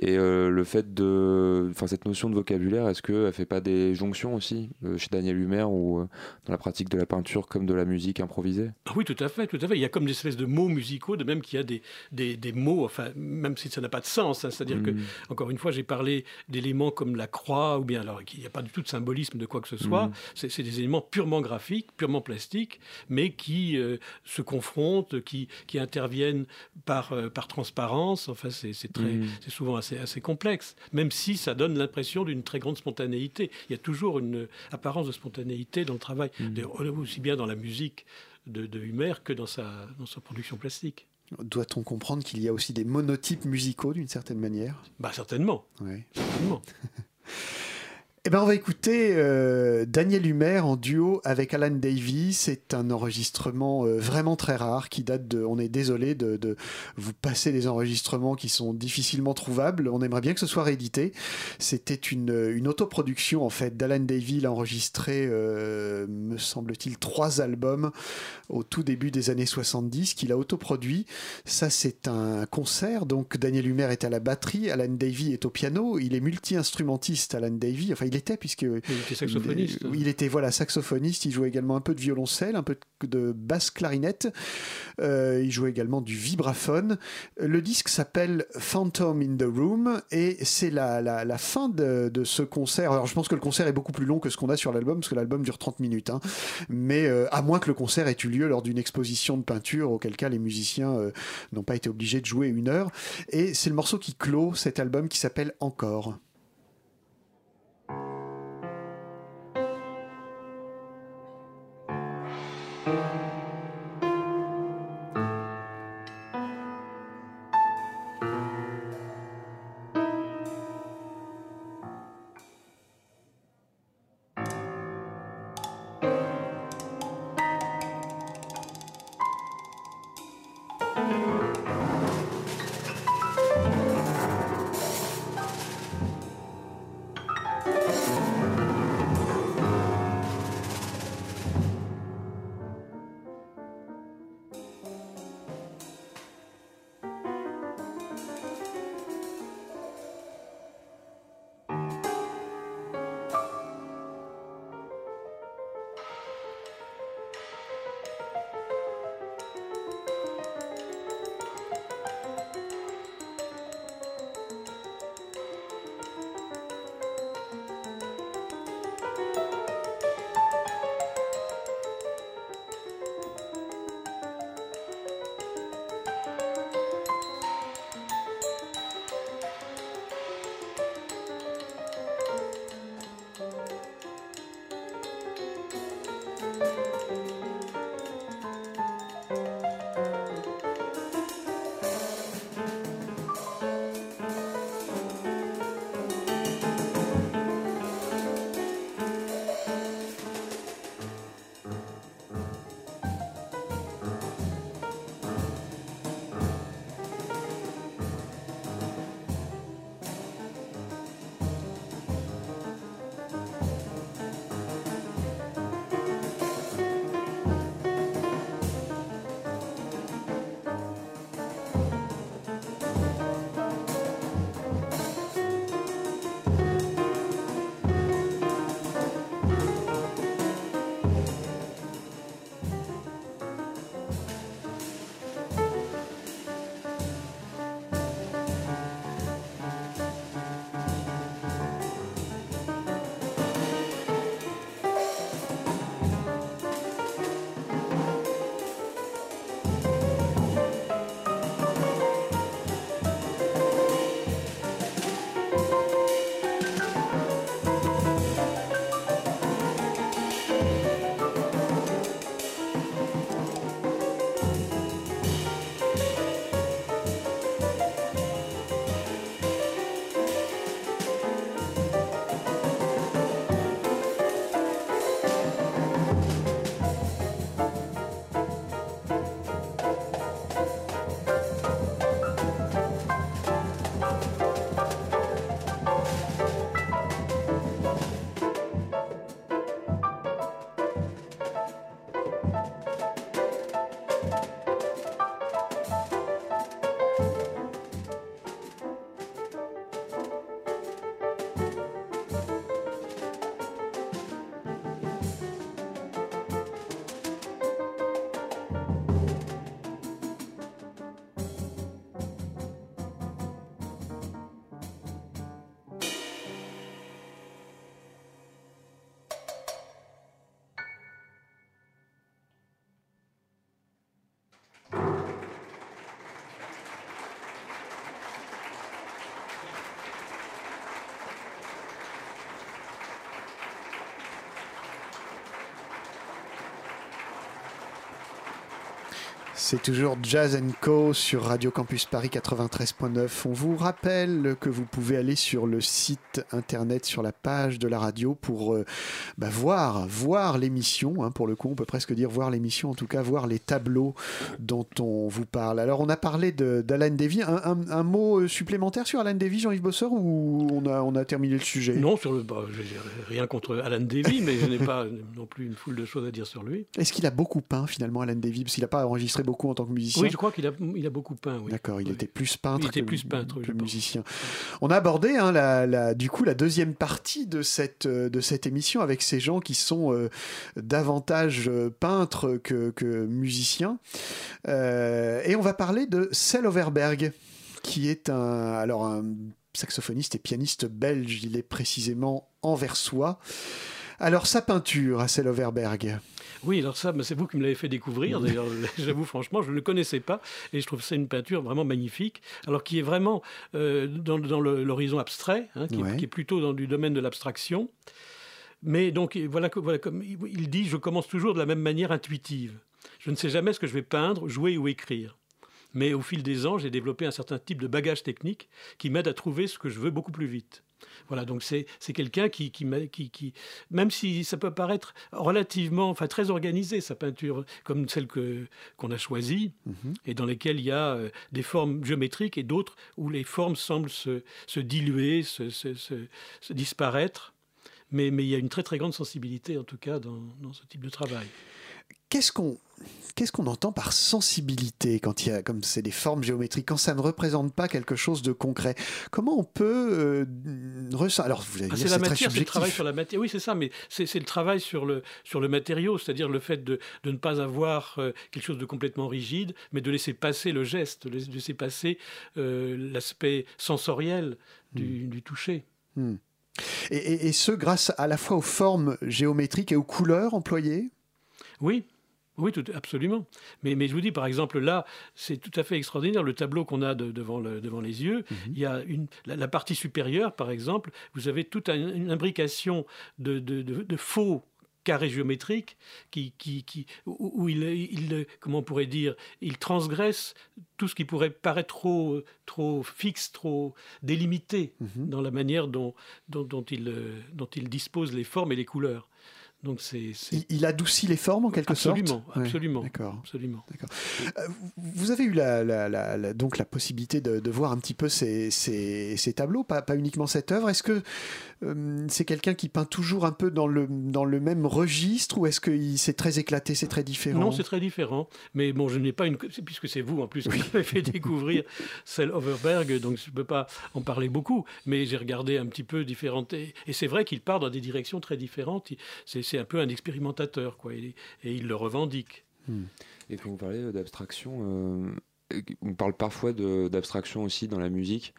Et euh, le fait de, enfin cette notion de vocabulaire, est-ce qu'elle fait pas des jonctions aussi euh, chez Daniel Humer ou dans la pratique de la peinture comme de la musique improvisée? Oui, tout à fait, tout à fait. Il y a comme des espèces de mots musicaux, de même qu'il y a des, des, des mots, enfin, même si ça n'a pas de sens, hein, c'est-à-dire C'est-à-dire que, encore une fois, j'ai parlé d'éléments comme la croix, ou bien alors qu'il n'y a pas du tout de symbolisme de quoi que ce soit. Mm. C'est des éléments purement graphiques, purement plastiques, mais qui euh, se confrontent, qui, qui interviennent par, euh, par transparence. Enfin, c'est Mm. c'est souvent assez, assez complexe, même si ça donne l'impression d'une très grande spontanéité. Il y a toujours une apparence de spontanéité dans le travail, Mm. D'ailleurs, aussi bien dans la musique de, de Humer que dans sa, dans sa production plastique. Doit-on comprendre qu'il y a aussi des monotypes musicaux d'une certaine manière? Bah certainement. Certainement. Eh ben, on va écouter euh, Daniel Humer en duo avec Alan Davy. C'est un enregistrement euh, vraiment très rare qui date de. On est désolé de, vous passer des enregistrements qui sont difficilement trouvables. On aimerait bien que ce soit réédité. C'était une, une autoproduction en fait d'Alan Davy. Il a enregistré, euh, me semble-t-il, trois albums au tout début des années 70 qu'il a autoproduit. Ça, c'est un concert. Donc Daniel Humer est à la batterie, Alan Davy est au piano. Il est multi-instrumentiste, Alan Davy. Enfin, il était puisque Il était saxophoniste. il, il était voilà saxophoniste. Il jouait également un peu de violoncelle, un peu de basse clarinette. Euh, il jouait également du vibraphone. Le disque s'appelle Phantom in the Room et c'est la, la, la fin de, de, ce concert. Alors je pense que le concert est beaucoup plus long que ce qu'on a sur l'album parce que l'album dure 30 minutes. Hein. Mais euh, à moins que le concert ait eu lieu lors d'une exposition de peinture, auquel cas les musiciens euh, n'ont pas été obligés de jouer une heure. Et c'est le morceau qui clôt cet album qui s'appelle Encore. C'est toujours Jazz Co sur Radio Campus Paris 93.9. On vous rappelle que vous pouvez aller sur le site internet, sur la page de la radio pour euh, bah, voir, voir l'émission. Hein, pour le coup, on peut presque dire voir l'émission, en tout cas voir les tableaux dont on vous parle. Alors, on a parlé d'Alan Davy. Un, un, mot supplémentaire sur Alan Davy, Jean-Yves Bosseur, ou on a, on a terminé le sujet? Non, sur le, bah, rien contre Alan Davy, mais je n'ai pas non plus une foule de choses à dire sur lui. Est-ce qu'il a beaucoup peint finalement, Alan Davy? Parce qu'il n'a pas enregistré beaucoup en tant que musicien. Oui, je crois qu'il a, il a beaucoup peint. Oui. D'accord, il était plus peintre il était que, plus peintre, que musicien. On a abordé hein, la, la, du coup la deuxième partie de cette, de cette émission avec ces gens qui sont euh, davantage euh, peintres que, que musiciens. Euh, et on va parler de Sel Overberg, qui est un, alors un saxophoniste et pianiste belge. Il est précisément anversois. Alors sa peinture à Sel Overberg? Oui, alors ça, c'est vous qui me l'avez fait découvrir. D'ailleurs, j'avoue franchement, je ne le connaissais pas et je trouve c'est une peinture vraiment magnifique. Alors qui est vraiment euh, dans, l'horizon abstrait, hein, qui, est, plutôt dans du domaine de l'abstraction. Mais donc voilà, voilà, comme il dit, je commence toujours de la même manière intuitive. Je ne sais jamais ce que je vais peindre, jouer ou écrire. Mais au fil des ans, j'ai développé un certain type de bagage technique qui m'aide à trouver ce que je veux beaucoup plus vite. Voilà, donc c'est quelqu'un qui, qui, qui, même si ça peut paraître relativement, enfin très organisé, sa peinture, comme celle qu'on a choisie, mhm. et dans lesquelles il y a euh, des formes géométriques et d'autres où les formes semblent se, se diluer, se, se, se, disparaître. Mais, mais il y a une très très grande sensibilité, en tout cas, dans, dans ce type de travail. Qu'est-ce qu'on qu'est-ce qu'on entend par sensibilité quand il y a comme c'est des formes géométriques quand ça ne représente pas quelque chose de concret? Comment on peut euh, ressentir Alors vous avez ah, c'est la matière, c'est le travail sur la matière. Oui, c'est ça, mais c'est le travail sur le sur le matériau, c'est-à-dire le fait de, de, ne pas avoir euh, quelque chose de complètement rigide, mais de laisser passer le geste, de laisser passer euh, l'aspect sensoriel du, hmm. du toucher. Hmm. Et, et ce, grâce à la fois aux formes géométriques et aux couleurs employées? Oui, oui, tout, absolument. Mais, mais, je vous dis, par exemple, là, c'est tout à fait extraordinaire. Le tableau qu'on a devant, le, devant, les yeux, mhm. il y a une, la, partie supérieure, par exemple, vous avez toute une imbrication de, de, faux carrés géométriques qui, qui, qui, où, il, il, comment on pourrait dire, il transgresse tout ce qui pourrait paraître trop, trop fixe, trop délimité mhm. dans la manière dont, dont, dont, il, dont il dispose les formes et les couleurs. Donc c'est, Il, adoucit les formes en quelque sorte. Absolument, d'accord. Absolument. D'accord. Euh, vous avez eu la, donc la possibilité de, voir un petit peu ces, ces, tableaux, pas, pas, uniquement cette œuvre. Est-ce que euh, c'est quelqu'un qui peint toujours un peu dans le, dans le même registre ou est-ce que c'est très éclaté, c'est très différent? Non, c'est très différent. Mais bon, je n'ai pas une. Puisque c'est vous en plus qui m'avez fait découvrir celle Overberg, donc je ne peux pas en parler beaucoup. Mais j'ai regardé un petit peu différentes. Et, c'est vrai qu'il part dans des directions très différentes. C'est c'est un peu un expérimentateur, quoi, et, il le revendique. Hmm. Et quand vous parlez d'abstraction, euh, on parle parfois d'abstraction aussi dans la musique.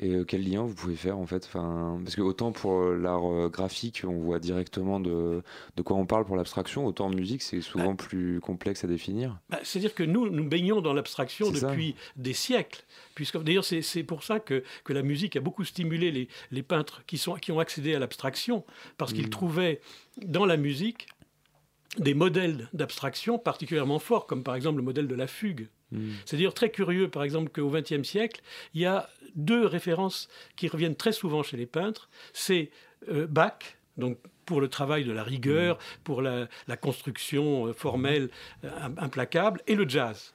Et euh, quel lien vous pouvez faire en fait? Enfin, Parce que autant pour l'art euh, graphique, on voit directement de, de quoi on parle pour l'abstraction, autant en musique, c'est souvent bah. plus complexe à définir. Bah, c'est-à-dire que nous, nous baignons dans l'abstraction depuis des siècles. D'ailleurs, c'est pour ça que, que, la musique a beaucoup stimulé les, les peintres qui, sont, qui ont accédé à l'abstraction, parce qu'ils mm. trouvaient dans la musique des modèles d'abstraction particulièrement forts, comme par exemple le modèle de la fugue. Hmm. C'est dire très curieux, par exemple, qu'au XXe siècle, il y a deux références qui reviennent très souvent chez les peintres. C'est euh, Bach, donc pour le travail de la rigueur, mm. pour la, construction euh, formelle euh, implacable, et le jazz.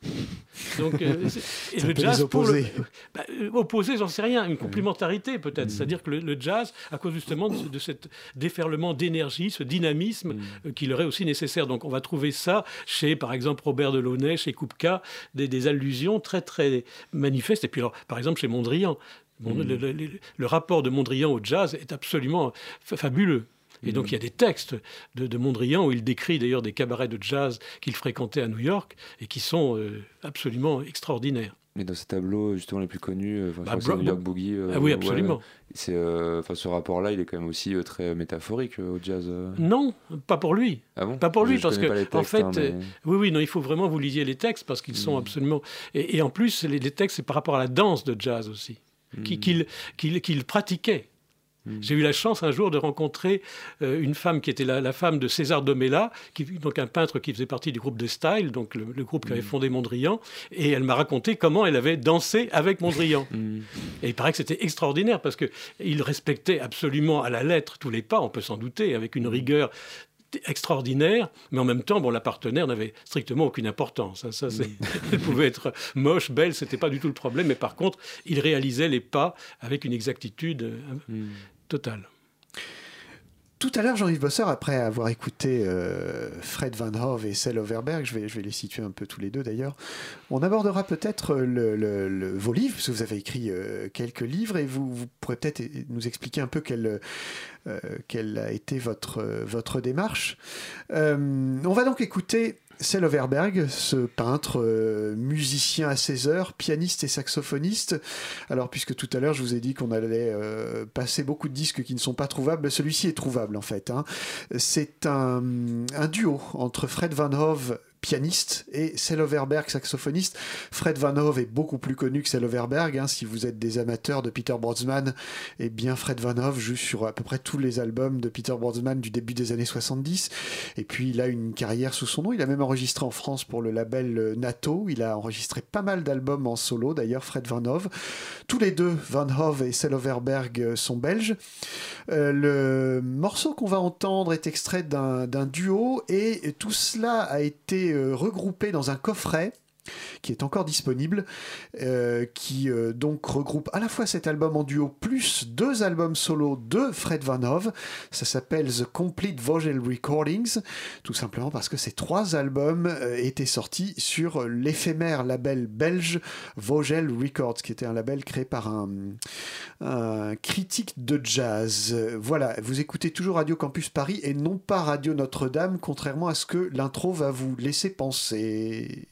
Donc, euh, et le jazz opposé. Bah, opposé, j'en sais rien, une complémentarité peut-être. Mm. C'est-à-dire que le, jazz, à cause justement de, de cet déferlement d'énergie, ce dynamisme mm. qui leur est aussi nécessaire. Donc on va trouver ça chez, par exemple, Robert Delaunay, chez Kupka, des, des allusions très très manifestes. Et puis alors, par exemple, chez Mondrian. le, le, rapport de Mondrian au jazz est absolument fabuleux. Et donc il y a des textes de, Mondrian où il décrit d'ailleurs des cabarets de jazz qu'il fréquentait à New York et qui sont euh, absolument extraordinaires. Mais dans ces tableaux justement les plus connus, euh, bah, New York Boogie. Euh, ah oui, absolument. c'est, enfin, ce rapport-là, il est quand même aussi très métaphorique au jazz. Non, pas pour lui. Ah bon? Pas pour lui, parce que en fait, hein, oui, oui, non, il faut vraiment vous lisiez les textes parce qu'ils sont hmm. absolument. Et, en plus, les, textes, c'est par rapport à la danse de jazz aussi, hmm. qu'il pratiquait. J'ai eu la chance un jour de rencontrer euh, une femme qui était la, la femme de César Domela, qui, donc un peintre qui faisait partie du groupe de Style, donc le, le groupe qui avait fondé Mondrian, et elle m'a raconté comment elle avait dansé avec Mondrian. Et il paraît que c'était extraordinaire parce que il respectait absolument à la lettre tous les pas, on peut s'en douter, avec une rigueur extraordinaire, mais en même temps, bon, la partenaire n'avait strictement aucune importance. hein. Ça, c'est- Elle pouvait être moche, belle, c'était pas du tout le problème, mais par contre, il réalisait les pas avec une exactitude euh, totale. Tout à l'heure, Jean-Yves Bosseur, après avoir écouté euh, Fred Van Hove et Sel Overberg, je vais, les situer un peu tous les deux d'ailleurs, on abordera peut-être vos livres, parce que vous avez écrit euh, quelques livres, et vous, pourrez peut-être nous expliquer un peu quelle, euh, a été votre, démarche. On va donc écouter Sel Overberg, ce peintre, euh, musicien à 16 heures, pianiste et saxophoniste. Alors, puisque tout à l'heure, je vous ai dit qu'on allait euh, passer beaucoup de disques qui ne sont pas trouvables, celui-ci est trouvable en fait. hein. C'est un duo entre Fred Van Hove pianiste et Sel Overberg saxophoniste. Fred Van Hove est beaucoup plus connu que Sel Overberg. hein. Si vous êtes des amateurs de Peter Brodsman, eh bien Fred Van Hove joue sur à peu près tous les albums de Peter Brodsman du début des années 70. Et puis il a une carrière sous son nom. Il a même enregistré en France pour le label euh, NATO. Il a enregistré pas mal d'albums en solo, d'ailleurs Fred Van. Tous les deux, Van Hove et Sel Overberg, euh, sont belges. Euh, le morceau qu'on va entendre est extrait d'un duo et tout cela a été euh, regroupé dans un coffret qui est encore disponible, euh, qui euh, donc regroupe à la fois cet album en duo plus deux albums solo de Fred Van. Ça s'appelle The Complete Vogel Recordings, tout simplement parce que ces trois albums euh, étaient sortis sur l'éphémère label belge Vogel Records, qui était un label créé par un, critique de jazz. Voilà, vous écoutez toujours Radio Campus Paris et non pas Radio Notre-Dame, contrairement à ce que l'intro va vous laisser penser.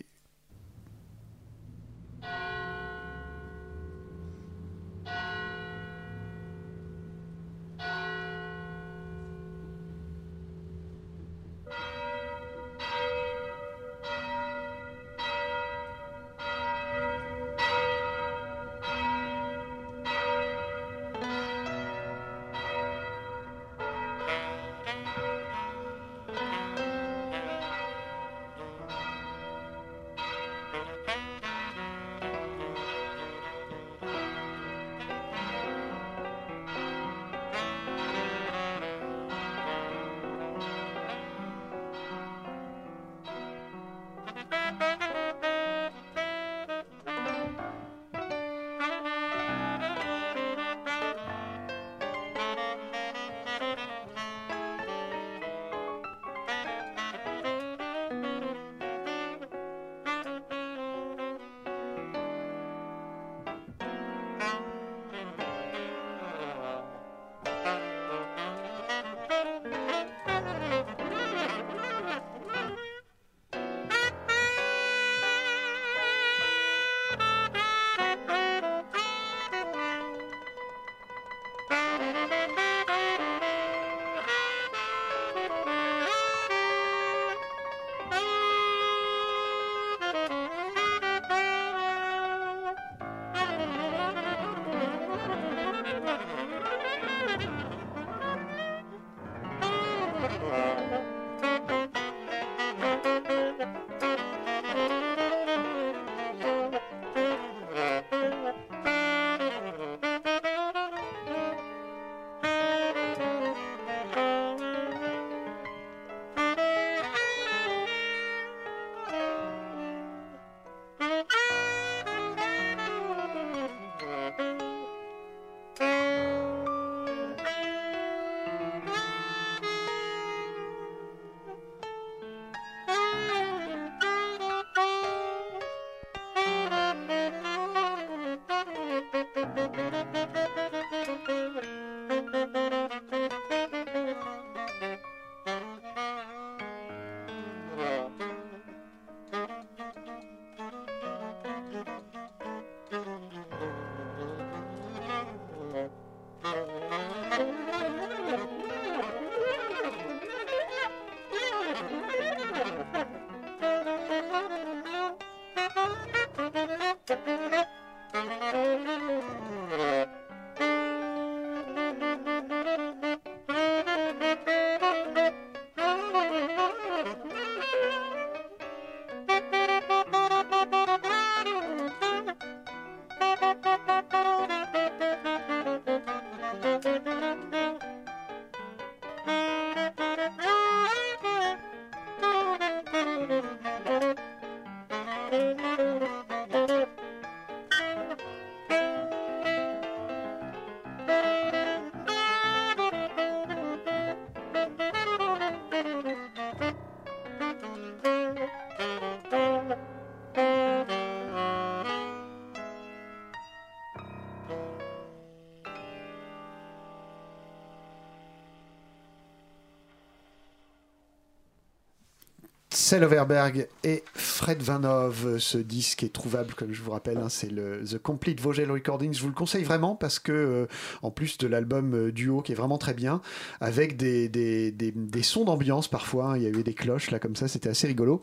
Marcel Overberg et Fred Van Hove. Ce disque est trouvable, comme je vous rappelle, hein, c'est le The Complete Vogel Recordings. Je vous le conseille vraiment parce que, euh, en plus de l'album euh, duo qui est vraiment très bien, avec des, des, des, des sons d'ambiance parfois, hein, il y a eu des cloches là comme ça, c'était assez rigolo.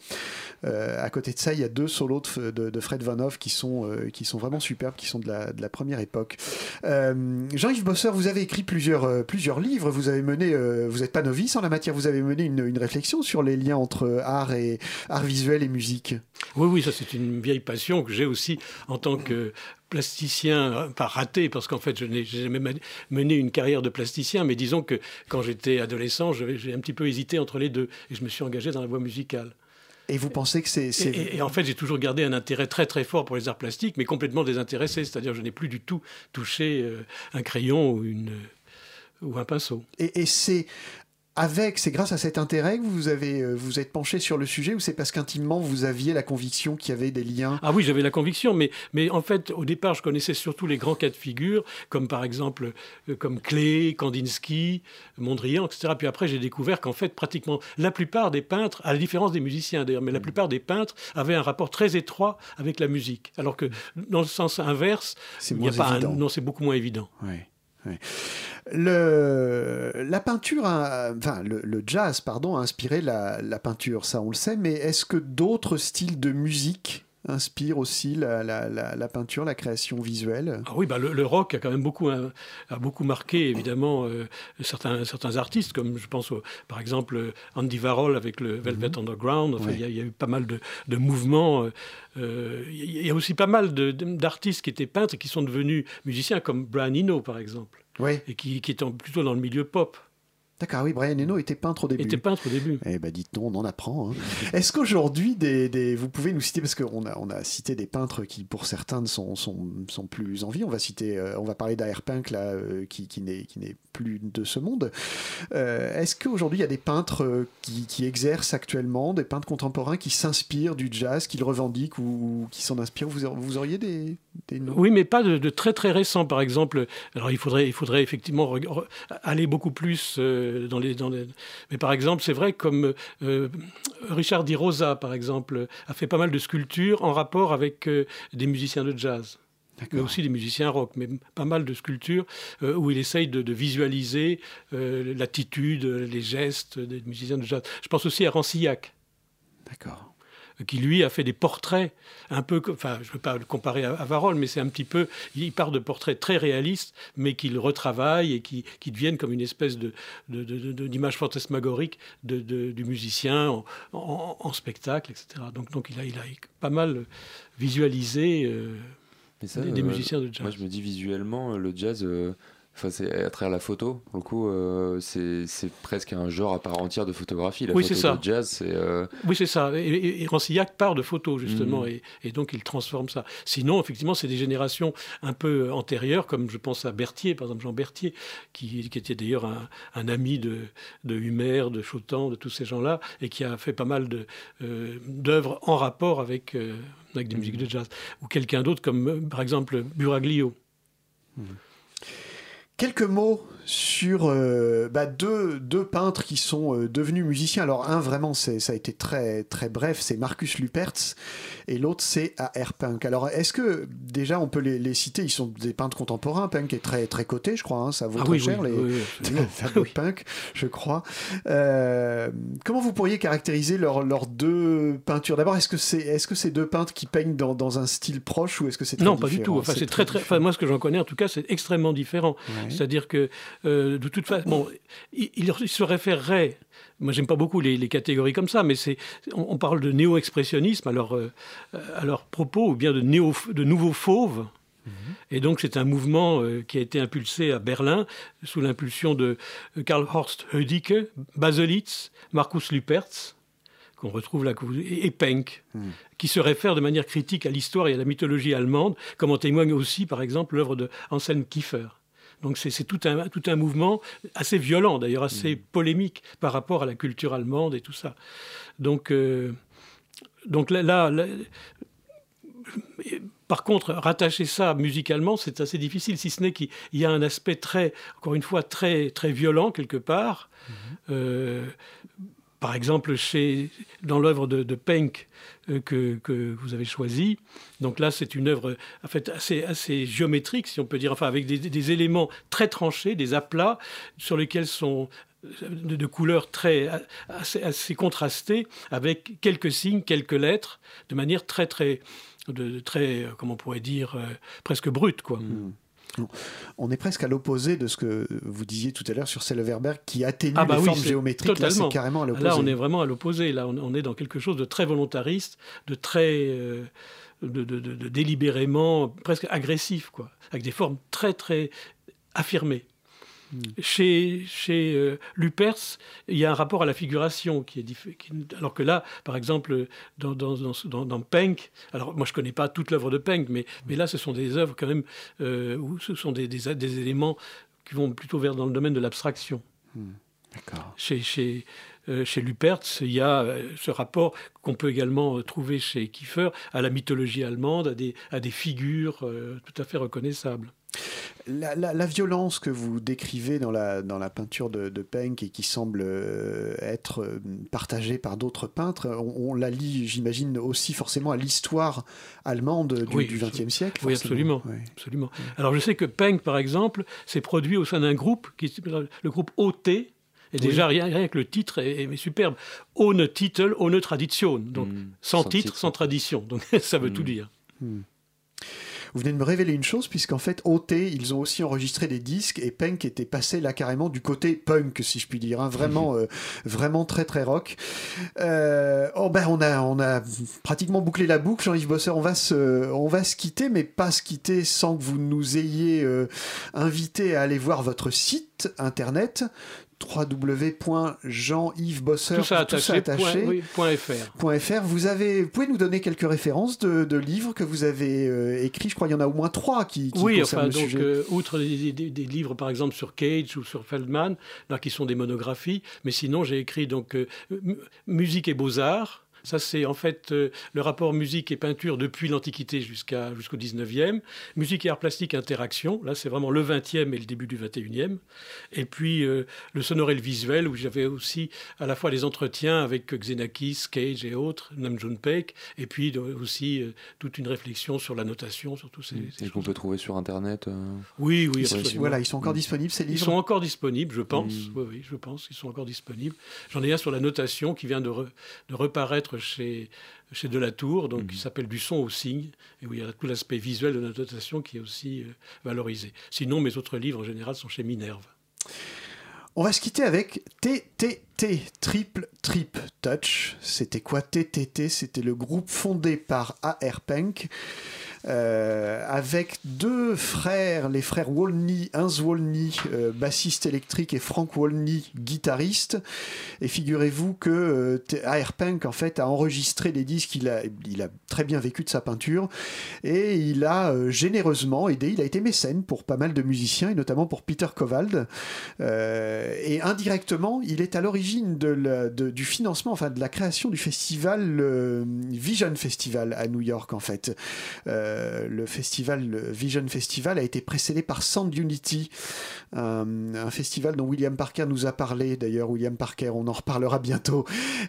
Euh, à côté de ça, il y a deux solos de, de, Fred Van Hove qui sont, euh, qui sont vraiment superbes, qui sont de la, première époque. Euh, Jean-Yves Bosseur, vous avez écrit plusieurs, livres, vous avez mené, vous n'êtes pas novice en la matière, vous avez mené une, une réflexion sur les liens entre art et art visuel et musique. Oui, oui, ça c'est une vieille passion que j'ai aussi en tant que plasticien, pas raté, parce qu'en fait je n'ai jamais mené une carrière de plasticien, mais disons que quand j'étais adolescent, j'ai un petit peu hésité entre les deux et je me suis engagé dans la voie musicale. Et vous pensez que c'est... Et, en fait, j'ai toujours gardé un intérêt très très fort pour les arts plastiques, mais complètement désintéressé, c'est-à-dire je n'ai plus du tout touché euh, un crayon ou, une, ou un pinceau. Et, et c'est avec, c'est grâce à cet intérêt que vous avez euh, vous êtes penché sur le sujet ou c'est parce qu'intimement vous aviez la conviction qu'il y avait des liens? Ah oui, j'avais la conviction, mais, mais en fait, au départ, je connaissais surtout les grands cas de figure, comme par exemple euh, comme Klee, Kandinsky, Mondrian, etc. Puis après, j'ai découvert qu'en fait, pratiquement la plupart des peintres, à la différence des musiciens d'ailleurs, mais la plupart des peintres avaient un rapport très étroit avec la musique, alors que dans le sens inverse, il n'y a pas un, non, c'est beaucoup moins évident. Oui. Le, la peinture, enfin le, le, jazz, pardon, a inspiré la, la, peinture, ça on le sait, mais est-ce que d'autres styles de musique inspirent aussi la, la, la, peinture, la création visuelle ah Oui, bah le, le, rock a quand même beaucoup, a, beaucoup marqué évidemment euh, certains, certains artistes, comme je pense au, par exemple Andy Warhol avec le Velvet mm -hmm. Underground. Enfin, il, ouais. y a, il, y a, eu pas mal de, de mouvements. Euh, il y a aussi pas mal d'artistes qui étaient peintres et qui sont devenus musiciens, comme Brian Eno par exemple. Oui. Et qui, qui étaient plutôt dans le milieu pop. D'accord, oui, Brian Eno était peintre au début. était peintre au début. Eh ben, dites-nous, on en apprend. Hein. Est-ce qu'aujourd'hui, des, des, vous pouvez nous citer, parce qu'on a, on a cité des peintres qui, pour certains, sont, sont, sont plus en vie. On va citer, euh, on va parler d'Air Punk, là, euh, qui, qui n'est plus de ce monde. Euh, Est-ce qu'aujourd'hui, il y a des peintres qui, qui, exercent actuellement, des peintres contemporains qui s'inspirent du jazz, qui le revendiquent ou, qui s'en inspirent? Vous, vous auriez des, des noms? Oui, mais pas de, de, très très récents, par exemple. Alors, il faudrait, il faudrait effectivement aller beaucoup plus. Euh, dans les, dans les... Mais par exemple, c'est vrai comme euh, Richard Di Rosa, par exemple, a fait pas mal de sculptures en rapport avec euh, des musiciens de jazz. Mais aussi des musiciens rock, mais pas mal de sculptures euh, où il essaye de, de visualiser euh, l'attitude, les gestes des musiciens de jazz. Je pense aussi à Rancillac. D'accord qui lui a fait des portraits un peu, enfin je ne veux pas le comparer à, à Varol, mais c'est un petit peu, il part de portraits très réalistes, mais qu'il retravaille et qui, qui, deviennent comme une espèce de, de, de, d'image fantasmagorique du musicien en, en, en, spectacle, etc. Donc, donc il, a, il a pas mal visualisé euh, ça, des, des, musiciens de jazz. Moi je me dis visuellement, le jazz... Euh Enfin, c'est à travers la photo. Pour le coup, euh, c'est presque un genre à part entière de photographie. La oui, photo ça. de jazz, c'est. Euh... Oui, c'est ça. Et, et, et, Rancillac part de photos justement, mmh. et, et, donc il transforme ça. Sinon, effectivement, c'est des générations un peu antérieures, comme je pense à Berthier, par exemple Jean Berthier, qui, qui était d'ailleurs un, un, ami de, de Humer, de Chotan, de tous ces gens-là, et qui a fait pas mal d'œuvres euh, en rapport avec, avec des mmh. musiques de jazz. Ou quelqu'un d'autre, comme par exemple Buraglio. Mmh. Quelques mots sur euh, bah, deux, deux, peintres qui sont euh, devenus musiciens. Alors un vraiment, ça a été très très bref, c'est Marcus Lupertz, et l'autre c'est A.R. Punk. Alors est-ce que déjà on peut les, les, citer? Ils sont des peintres contemporains. Punk est très très coté, je crois. Hein, ça vaut ah, très oui, cher oui, les, oui, les de Punk, je crois. Euh, comment vous pourriez caractériser leurs deux peintures? D'abord, est-ce que c'est est-ce que c'est deux peintres qui peignent dans, dans un style proche ou est-ce que c'est non pas du tout Enfin, c'est très très. Enfin, moi, ce que j'en connais, en tout cas, c'est extrêmement différent. Ouais. C'est-à-dire que euh, de toute façon bon, il, il, se référerait. Moi, j'aime pas beaucoup les, les, catégories comme ça, mais c'est, on, on, parle de néo-expressionnisme à leur, euh, à leur propos, ou bien de, néo, de nouveaux fauves. Mm -hmm. Et donc, c'est un mouvement euh, qui a été impulsé à Berlin sous l'impulsion de Karl Horst Hödicke, Baselitz, Markus Lupertz qu'on retrouve là, et Penck, mm. qui se réfère de manière critique à l'histoire et à la mythologie allemande, comme en témoigne aussi, par exemple, l'œuvre de Anselm Kiefer. Donc c'est tout un, tout un mouvement assez violent, d'ailleurs assez mmh. polémique par rapport à la culture allemande et tout ça. Donc, euh, donc là, là, là, par contre, rattacher ça musicalement, c'est assez difficile, si ce n'est qu'il y a un aspect très, encore une fois, très, très violent quelque part. Mmh. Euh, par exemple, dans l'œuvre de, de Penck euh, que, vous avez choisie, donc là c'est une œuvre en fait, assez, géométrique, si on peut dire, enfin avec des, éléments très tranchés, des aplats sur lesquels sont de, couleurs très assez, contrastées, avec quelques signes, quelques lettres, de manière très très très comment on pourrait dire euh, presque brute quoi. Mmh. On est presque à l'opposé de ce que vous disiez tout à l'heure sur Selverberg qui atténue ah bah les oui, formes géométriques. Totalement. Là, c'est carrément à l'opposé. Là, on est vraiment à l'opposé. Là, on, on, est dans quelque chose de très volontariste, de très euh, de, de, de, de, délibérément presque agressif, quoi, avec des formes très très affirmées. Chez, chez euh, Luperce, il y a un rapport à la figuration qui est différent. Alors que là, par exemple, dans, dans, dans, dans Penck, alors moi je ne connais pas toute l'œuvre de Penck, mais, mais là ce sont des œuvres quand même euh, où ce sont des, des, des, éléments qui vont plutôt vers dans le domaine de l'abstraction. Hmm. Chez, chez, euh, chez Lupertz, il y a euh, ce rapport qu'on peut également euh, trouver chez Kiefer à la mythologie allemande, à des, à des figures tout à fait reconnaissables. La, la, la, violence que vous décrivez dans la, dans la peinture de, de Penck et qui semble euh, être partagée par d'autres peintres, on, on, la lit, j'imagine, aussi forcément à l'histoire allemande du, oui, du XXe siècle. Oui, absolument, oui. absolument. Alors je sais que Penck, par exemple, s'est produit au sein d'un groupe, qui, le groupe OT, et déjà, oui. rien, rien, que le titre est, est, superbe. Ohne Titel, ohne Tradition. Donc, mmh, sans, sans, titre, titre, sans tradition. Donc, ça veut mmh. tout dire. Mmh. Vous venez de me révéler une chose, puisqu'en fait, OT, ils ont aussi enregistré des disques et Punk était passé là carrément du côté punk, si je puis dire, hein, vraiment, euh, vraiment très très rock. Euh, oh ben, on a, on a pratiquement bouclé la boucle, Jean-Yves Bosser. On va se, on va se quitter, mais pas se quitter sans que vous nous ayez euh, invité à aller voir votre site internet www.jean-yves-bosser tout ça attaché, tout ça attaché point, oui, point .fr. .fr. Vous avez, vous pouvez nous donner quelques références de, de livres que vous avez euh, écrits. Je crois qu'il y en a au moins trois qui, qui oui, concernent enfin, le donc, sujet. Euh, outre des, des, des, livres par exemple sur Cage ou sur Feldman, là qui sont des monographies, mais sinon j'ai écrit donc euh, musique et beaux arts Ça, c'est en fait euh, le rapport musique et peinture depuis l'Antiquité jusqu'à, jusqu'au 19e. Musique et art plastique, interaction. Là, c'est vraiment le 20e et le début du 21e. Et puis, euh, le sonore et le visuel, où j'avais aussi à la fois les entretiens avec Xenakis, Cage et autres, Nam June Paik, et puis euh, aussi euh, toute une réflexion sur la notation, sur tous ces, ces Et qu'on peut trouver sur Internet euh... Oui, oui. Ils, voilà, ils sont encore disponibles, ces livres Ils sont encore disponibles, je pense. Mmh. Oui, oui, je pense qu'ils sont encore disponibles. J'en ai un sur la notation qui vient de, re, de reparaître chez, chez Delatour, donc mmh. qui s'appelle Du son au signe, et où il y a tout l'aspect visuel de la notation qui est aussi euh, valorisé. Sinon, mes autres livres en général sont chez Minerve. On va se quitter avec TTT, Triple Trip Touch. C'était quoi TTT C'était le groupe fondé par A.R. Penck euh, avec deux frères, les frères Wolny, Hans Wolny, euh, bassiste électrique, et Frank Wolny, guitariste. Et figurez-vous que euh, A.R. En fait, a enregistré les disques, il a, il a très bien vécu de sa peinture, et il a euh, généreusement aidé, il a été mécène pour pas mal de musiciens, et notamment pour Peter Kovald. Euh, et indirectement, il est à l'origine du financement, enfin de la création du festival Vision Festival à New York, en fait. Le festival Vision Festival a été précédé par Sound Unity, un, un, festival dont William Parker nous a parlé. D'ailleurs, William Parker, on en reparlera bientôt.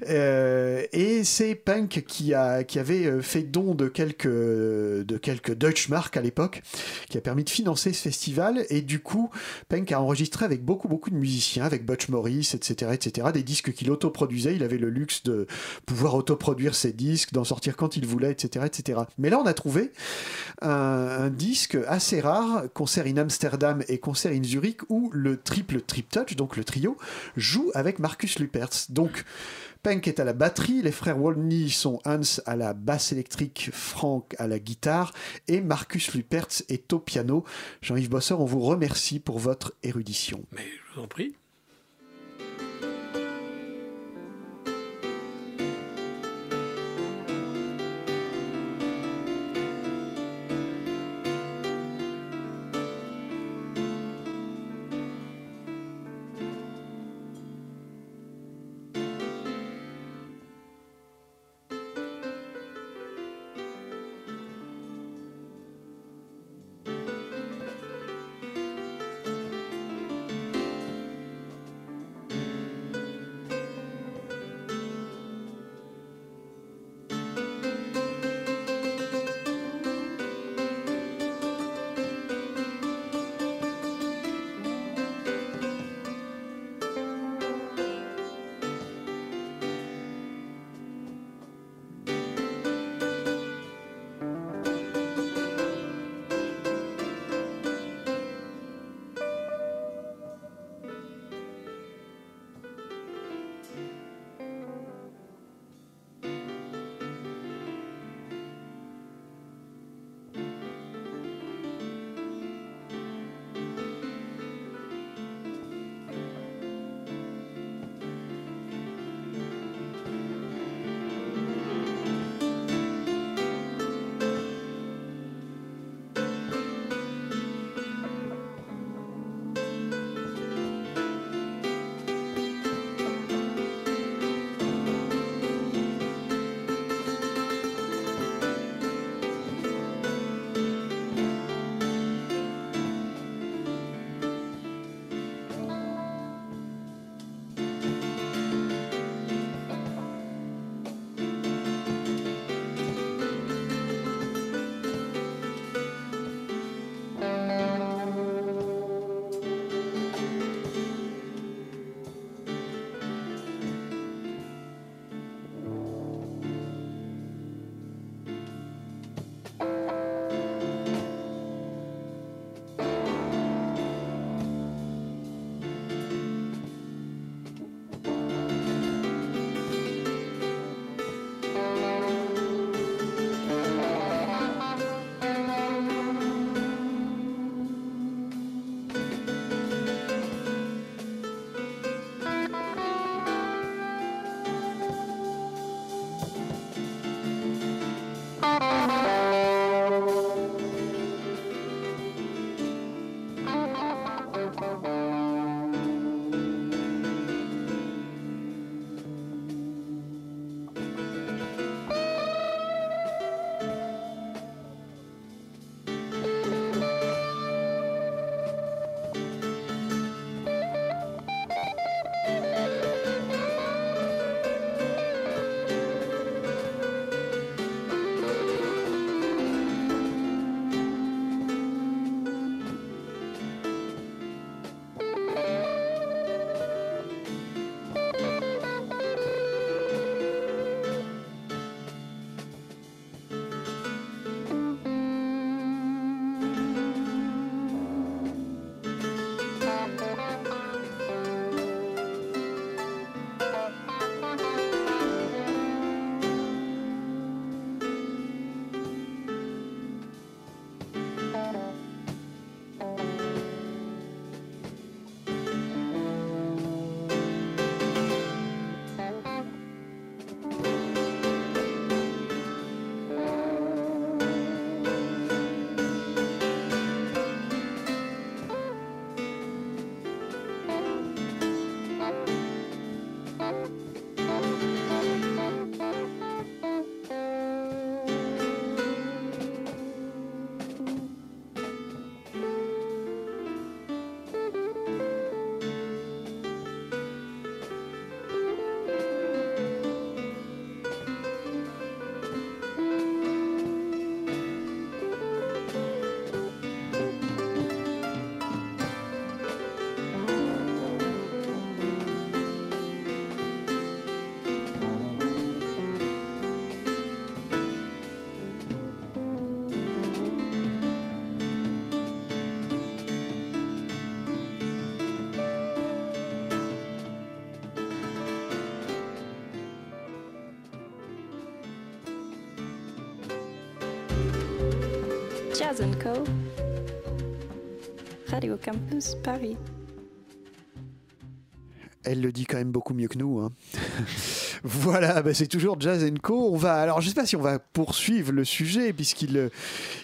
Euh, et c'est Punk qui, a, qui avait fait don de quelques, de quelques Deutschmark à l'époque, qui a permis de financer ce festival. Et du coup, Punk a enregistré avec beaucoup, beaucoup de musiciens, avec Butch Morris, etc., etc., des disques qu'il autoproduisait. Il avait le luxe de pouvoir autoproduire ses disques, d'en sortir quand il voulait, etc., etc. Mais là, on a trouvé un, disque assez rare, concert in Amsterdam et concert in Zurich, où le triple trip touch, donc le trio, joue avec Marcus Lupertz. Donc, Penck est à la batterie, les frères Wolny sont Hans à la basse électrique, Frank à la guitare et Marcus Lupertz est au piano. Jean-Yves Bosseur, on vous remercie pour votre érudition. Mais je vous en prie. Jazz Co. Radio Campus Paris. Elle le dit quand même beaucoup mieux que nous. Hein. voilà, bah c'est toujours Jazz Co. On va, alors je sais pas si on va poursuivre le sujet puisqu'il euh,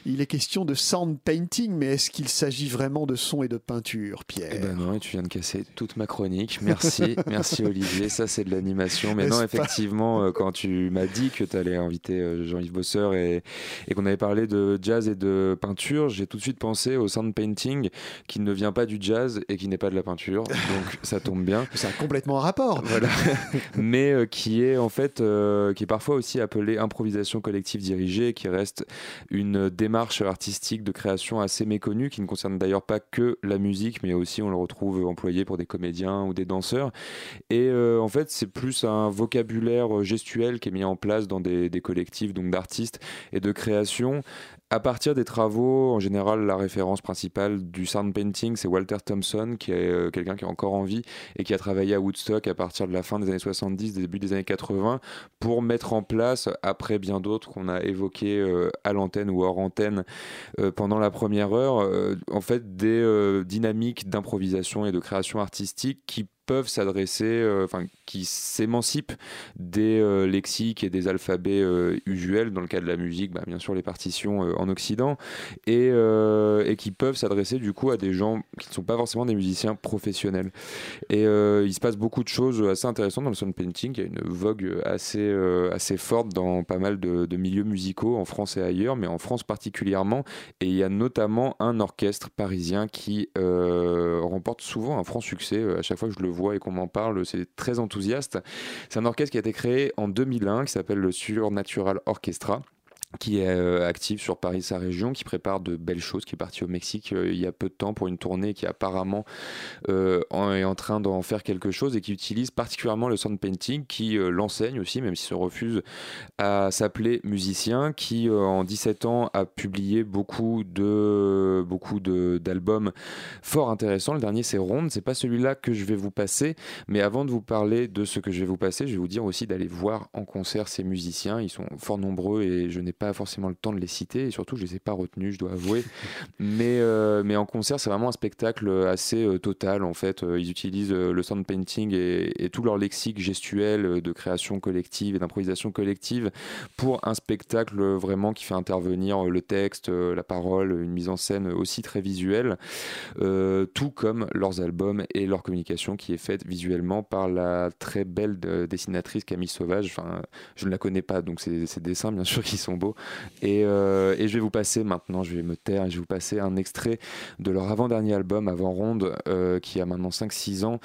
il est question de sound painting, mais est-ce qu'il s'agit vraiment de son et de peinture, Pierre? Eh ben non, et tu viens de casser toute ma chronique. Merci, merci Olivier. Ça c'est de l'animation. Mais non, effectivement, euh, quand tu m'as dit que tu allais inviter euh, Jean-Yves Bosseur et, et qu'on avait parlé de jazz et de peinture, j'ai tout de suite pensé au sound painting qui ne vient pas du jazz et qui n'est pas de la peinture. Donc ça tombe bien. Ça a complètement un rapport. Voilà. Mais euh, qui est en fait, euh, qui est parfois aussi appelé improvisation collective dirigée, qui reste une démarche artistique de création assez méconnue, qui ne concerne d'ailleurs pas que la musique, mais aussi on le retrouve employé pour des comédiens ou des danseurs. Et euh, en fait, c'est plus un vocabulaire gestuel qui est mis en place dans des, des collectifs donc d'artistes et de création à partir des travaux, en général, la référence principale du sound painting, c'est Walter Thompson, qui est euh, quelqu'un qui est encore en vie et qui a travaillé à Woodstock à partir de la fin des années 70, début des années 80, pour mettre en place, après bien d'autres qu'on a évoqués euh, à l'antenne ou hors antenne euh, pendant la première heure, en fait, des dynamiques d'improvisation et de création artistique qui peuvent s'adresser, euh, enfin qui s'émancipent des euh, lexiques et des alphabets euh, usuels dans le cas de la musique, bah, bien sûr les partitions en Occident, et, qui peuvent s'adresser du coup à des gens qui ne sont pas forcément des musiciens professionnels. Et il se passe beaucoup de choses assez intéressantes dans le sound painting. Il y a une vogue assez, assez forte dans pas mal de, de milieux musicaux en France et ailleurs, mais en France particulièrement. Et il y a notamment un orchestre parisien qui remporte souvent un franc succès. À chaque fois que je le vois et qu'on m'en parle, c'est très enthousiaste. C'est un orchestre qui a été créé en 2001, qui s'appelle le Surnatural Orchestra qui est euh, actif sur Paris, sa région, qui prépare de belles choses, qui est parti au Mexique euh, il y a peu de temps pour une tournée qui apparemment euh, est en train d'en faire quelque chose et qui utilise particulièrement le sound painting, qui l'enseigne aussi, même s'il se refuse à s'appeler musicien, qui en 17 ans a publié beaucoup de beaucoup d'albums fort intéressants. Le dernier c'est Ronde, c'est pas celui-là que je vais vous passer, mais avant de vous parler de ce que je vais vous passer, je vais vous dire aussi d'aller voir en concert ces musiciens. Ils sont fort nombreux et je n'ai pas forcément le temps de les citer et surtout je les ai pas retenus, je dois avouer. mais, euh, mais en concert, c'est vraiment un spectacle assez euh, total en fait. Euh, Ils utilisent le sound painting et, et tout leur lexique gestuel de création collective et d'improvisation collective pour un spectacle vraiment qui fait intervenir le texte, la parole, une mise en scène aussi très visuelle, tout comme leurs albums et leur communication qui est faite visuellement par la très belle dessinatrice Camille Sauvage. Enfin, je ne la connais pas, donc c'est ces dessins bien sûr qui sont beaux. Et, euh, et je vais vous passer maintenant, je vais me taire, je vais vous passer un extrait de leur avant-dernier album, Avant Ronde, euh, qui a maintenant 5-6 ans,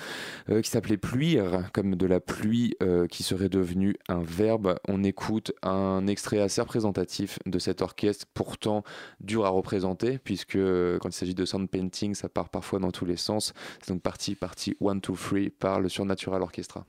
euh, qui s'appelait Pluire, comme de la pluie qui serait devenue un verbe. On écoute un extrait assez représentatif de cet orchestre, pourtant dur à représenter, puisque quand il s'agit de sound painting, ça part parfois dans tous les sens. C'est donc parti, parti 1, 2, 3 par le Surnatural Orchestra.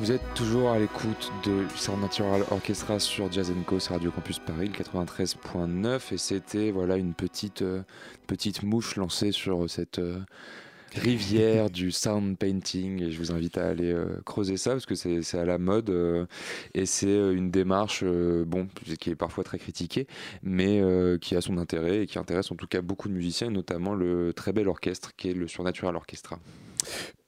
Vous êtes toujours à l'écoute de Sound Natural Orchestra sur Jazz Co Radio Campus Paris, le 93.9 et c'était voilà une petite euh, petite mouche lancée sur cette euh, rivière du sound painting et je vous invite à aller euh, creuser ça parce que c'est à la mode et c'est une démarche bon qui est parfois très critiquée mais qui a son intérêt et qui intéresse en tout cas beaucoup de musiciens notamment le très bel orchestre qui est le Surnatural Orchestra.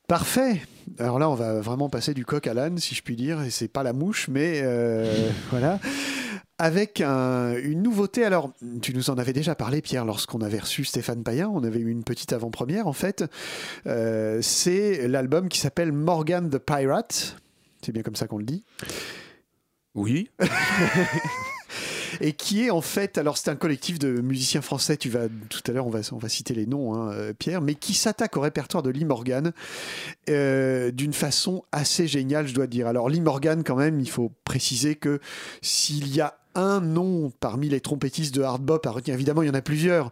Parfait. Alors là, on va vraiment passer du coq à l'âne, si je puis dire, et c'est pas la mouche, mais euh, voilà. Avec une nouveauté, alors tu nous en avais déjà parlé Pierre lorsqu'on avait reçu Stéphane Payen, on avait eu une petite avant-première en fait, euh, c'est l'album qui s'appelle Morgan the Pirate, c'est bien comme ça qu'on le dit Oui. et qui est en fait, alors c'est un collectif de musiciens français, tu vas tout à l'heure on va, on va citer les noms, hein, euh, Pierre, mais qui s'attaque au répertoire de Lee Morgan euh, d'une façon assez géniale, je dois dire. Alors Lee Morgan, quand même, il faut préciser que s'il y a un nom parmi les trompettistes de hard bop à retenir. Évidemment, il y en a plusieurs,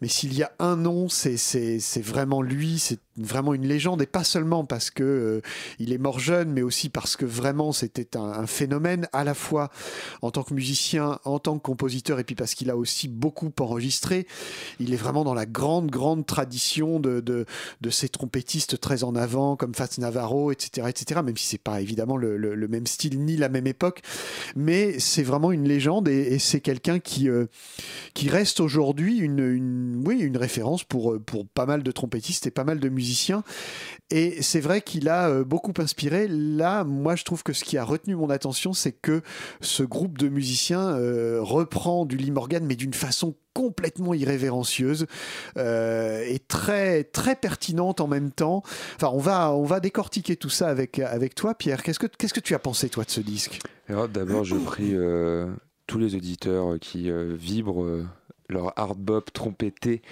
mais s'il y a un nom, c'est vraiment lui, c'est vraiment une légende, et pas seulement parce que euh, il est mort jeune, mais aussi parce que vraiment c'était un, phénomène à la fois en tant que musicien, en tant que compositeur, et puis parce qu'il a aussi beaucoup enregistré. Il est vraiment dans la grande, grande tradition de, de, de ces trompettistes très en avant, comme Fats Navarro, etc., etc., même si c'est pas évidemment le, le, même style ni la même époque, mais c'est vraiment une légende et, c'est quelqu'un qui, euh, qui reste aujourd'hui une, oui, une référence pour, pour pas mal de trompettistes et pas mal de musiciens. Et c'est vrai qu'il a euh, beaucoup inspiré. Là, moi, je trouve que ce qui a retenu mon attention, c'est que ce groupe de musiciens euh, reprend du Lee Morgan, mais d'une façon complètement irrévérencieuse et très très pertinente en même temps. Enfin, on va on va décortiquer tout ça avec avec toi, Pierre. Qu'est-ce que que tu as pensé toi de ce disque? D'abord, je prie tous les auditeurs qui euh, vibrent euh, leur hard bop trompetté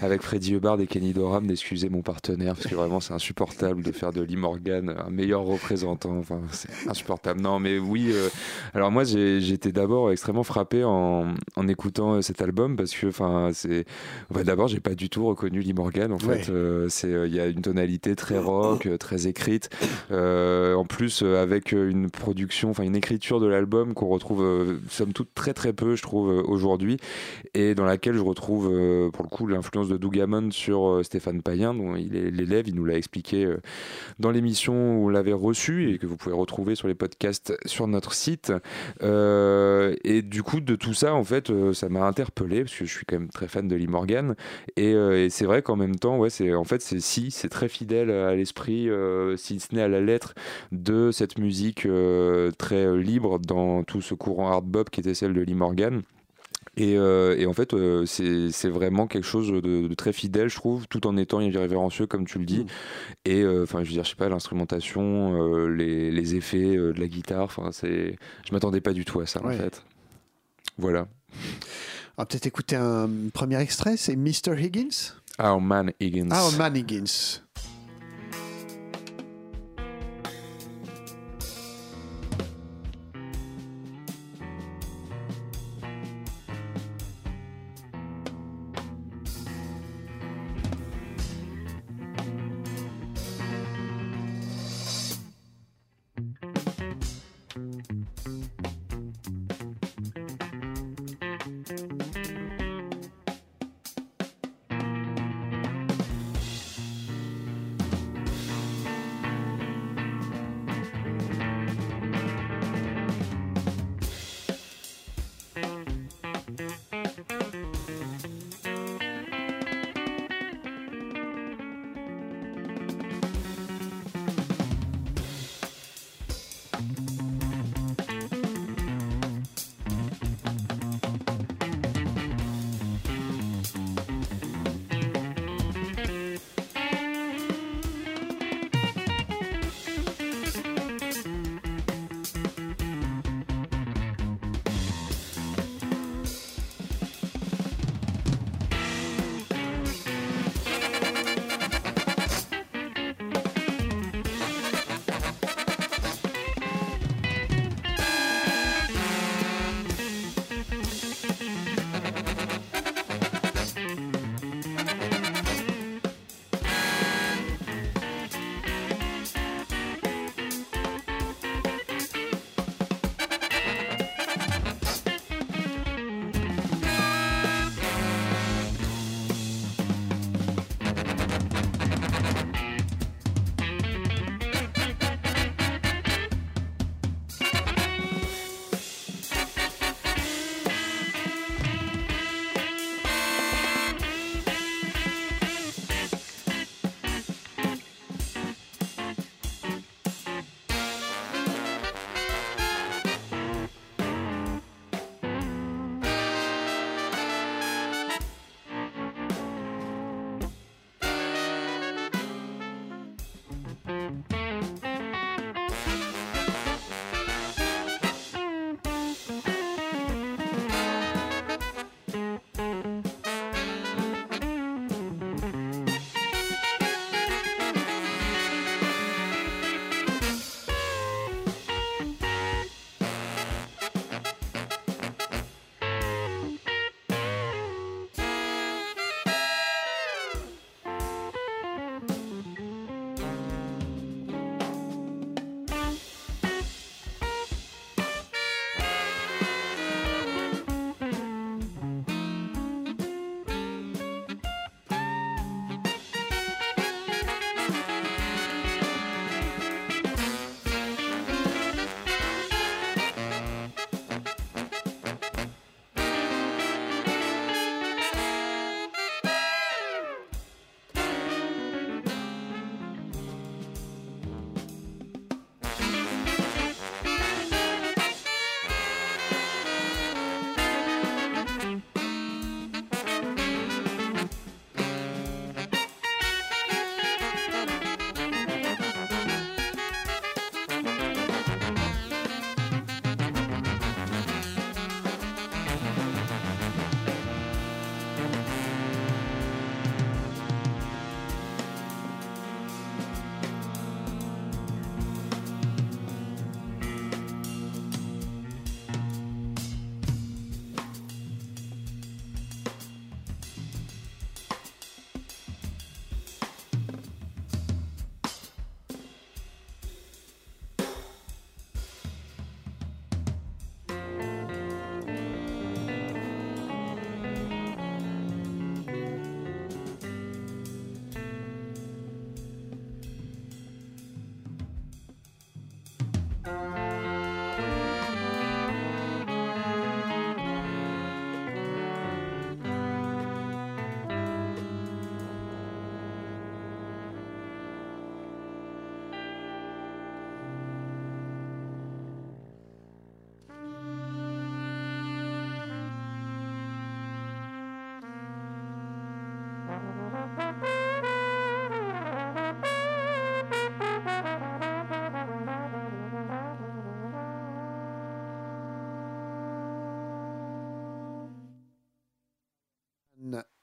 avec Freddie Hubbard et Kenny Dorham. D'excuser mon partenaire parce que vraiment c'est insupportable de faire de Lee Morgan un meilleur représentant. Enfin c'est insupportable. Non mais oui euh, alors moi j'étais d'abord extrêmement frappé en, en, écoutant euh, cet album parce que enfin c'est d'abord j'ai pas du tout reconnu Lee Morgan en fait. Euh, c'est il y a une tonalité très rock très écrite. En plus avec une production enfin une écriture de l'album qu'on retrouve somme toute très très peu je trouve aujourd'hui. Et dans laquelle je retrouve euh, pour le coup l'influence de Doug sur euh, Stéphane Payen, dont il est l'élève, il nous l'a expliqué euh, dans l'émission où on l'avait reçu et que vous pouvez retrouver sur les podcasts sur notre site. et du coup, de tout ça, en fait, ça m'a interpellé parce que je suis quand même très fan de Lee Morgan. Et, c'est vrai qu'en même temps, ouais, c'est en fait, c'est si, c'est très fidèle à l'esprit, si ce n'est à la lettre de cette musique très libre dans tout ce courant hard bop qui était celle de Lee Morgan. Euh, et, en fait, euh, c'est vraiment quelque chose de, très fidèle, je trouve, tout en étant irrévérencieux, comme tu le dis. Mm. Et euh, enfin, je veux dire, je sais pas, l'instrumentation, les, effets de la guitare, enfin, c'est, je m'attendais pas du tout à ça, en fait. Voilà. On va peut-être écouter un premier extrait, c'est Mr. Higgins. Our Man Higgins. Our Man Higgins.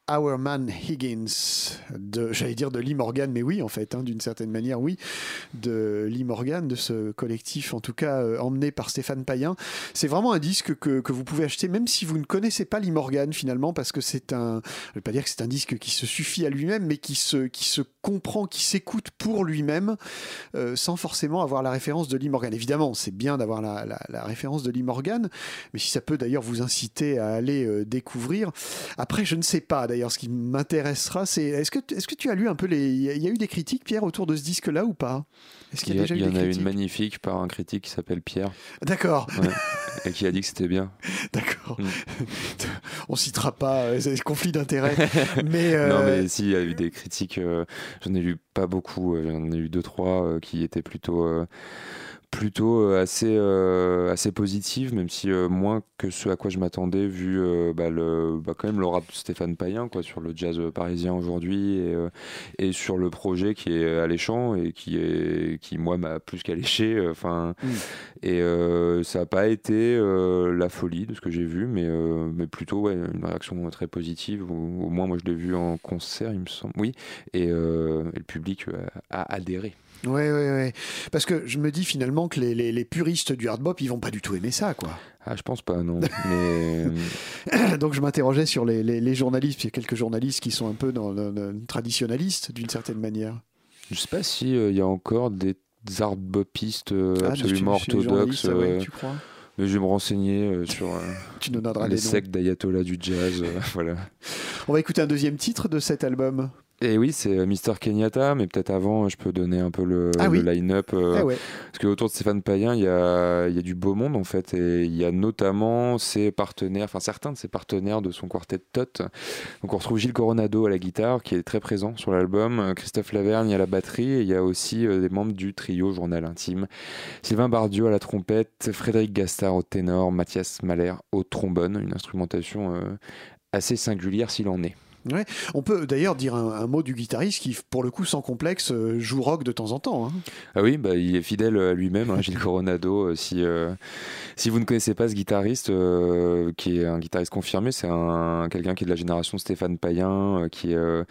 Our Man Higgins, de, j'allais dire de Lee Morgan, mais oui, en fait, hein, d'une certaine manière, oui, de Lee Morgan, de ce collectif, en tout cas euh, emmené par Stéphane Payen. C'est vraiment un disque que, que, vous pouvez acheter, même si vous ne connaissez pas Lee Morgan, finalement, parce que c'est un, je vais pas dire que c'est un disque qui se suffit à lui-même, mais qui se, qui se comprend, qui s'écoute pour lui-même, euh, sans forcément avoir la référence de Lee Morgan. Évidemment, c'est bien d'avoir la, la, la, référence de Lee Morgan, mais si ça peut d'ailleurs vous inciter à aller euh, découvrir. Après, je ne sais pas, d'ailleurs, ce qui m'intéressera, c'est est-ce que, est-ce que tu as lu un peu les. Il y a eu des critiques, Pierre, autour de ce disque-là ou pas? Est-ce qu'il y, a, déjà eu Il y en a une magnifique par un critique qui s'appelle Pierre. D'accord. Ouais, et qui a dit que c'était bien. D'accord. Mm. On citera pas euh, les conflits d'intérêts. mais euh... Non, mais si, il y a eu des critiques. Euh, j'en ai lu pas beaucoup. euh, J'en ai eu deux, trois euh, qui étaient plutôt plutôt euh, assez euh, assez positive même si euh, moins que ce à quoi je m'attendais vu euh, bah, le bah, quand même le rap de Stéphane Payen quoi sur le jazz parisien aujourd'hui et, et sur le projet qui est alléchant et qui est qui moi m'a plus qu'alléché enfin Mm. et ça n'a pas été la folie de ce que j'ai vu mais mais plutôt ouais, une réaction très positive au, au moins moi je l'ai vu en concert il me semble oui et, et le public a adhéré Oui, oui, oui. Parce que je me dis finalement que les, les, les puristes du hard bop, ils vont pas du tout aimer ça, quoi. Ah, je pense pas, non. Mais... Donc je m'interrogeais sur les, les, journalistes. Il y a quelques journalistes qui sont un peu dans le, le traditionnalistes, d'une certaine manière. Je sais pas s'il euh, y a encore des hard bopistes euh, Ah, absolument orthodoxes. ouais, euh, tu crois? mais je vais me renseigner euh, sur euh, Tu les sectes d'ayatollah du jazz. euh, voilà. On va écouter un deuxième titre de cet album. Et oui, c'est euh, Mr. Kenyatta, mais peut-être avant, je peux donner un peu le, Ah le line-up. euh, Ah ouais. Parce qu'autour de Stéphane Payen, il y a, il y a du beau monde en fait, et il y a notamment ses partenaires, enfin certains de ses partenaires de son quartet Tot. Donc on retrouve Gilles Coronado à la guitare, qui est très présent sur l'album, euh, Christophe Lavergne à la batterie, et il y a aussi euh, des membres du trio Journal Intime, Sylvain Bardieu à la trompette, Frédéric Gastard au ténor, Mathias Mahler au trombone, une instrumentation euh, assez singulière s'il en est. On peut d'ailleurs dire un, mot du guitariste qui, pour le coup, sans complexe, euh, joue rock de temps en temps. hein. Ah oui, bah, il est fidèle à lui-même, hein, Gilles Coronado. Euh, Si, euh, si vous ne connaissez pas ce guitariste, qui est un guitariste confirmé, c'est un, quelqu'un qui est de la génération Stéphane Payen, qui, a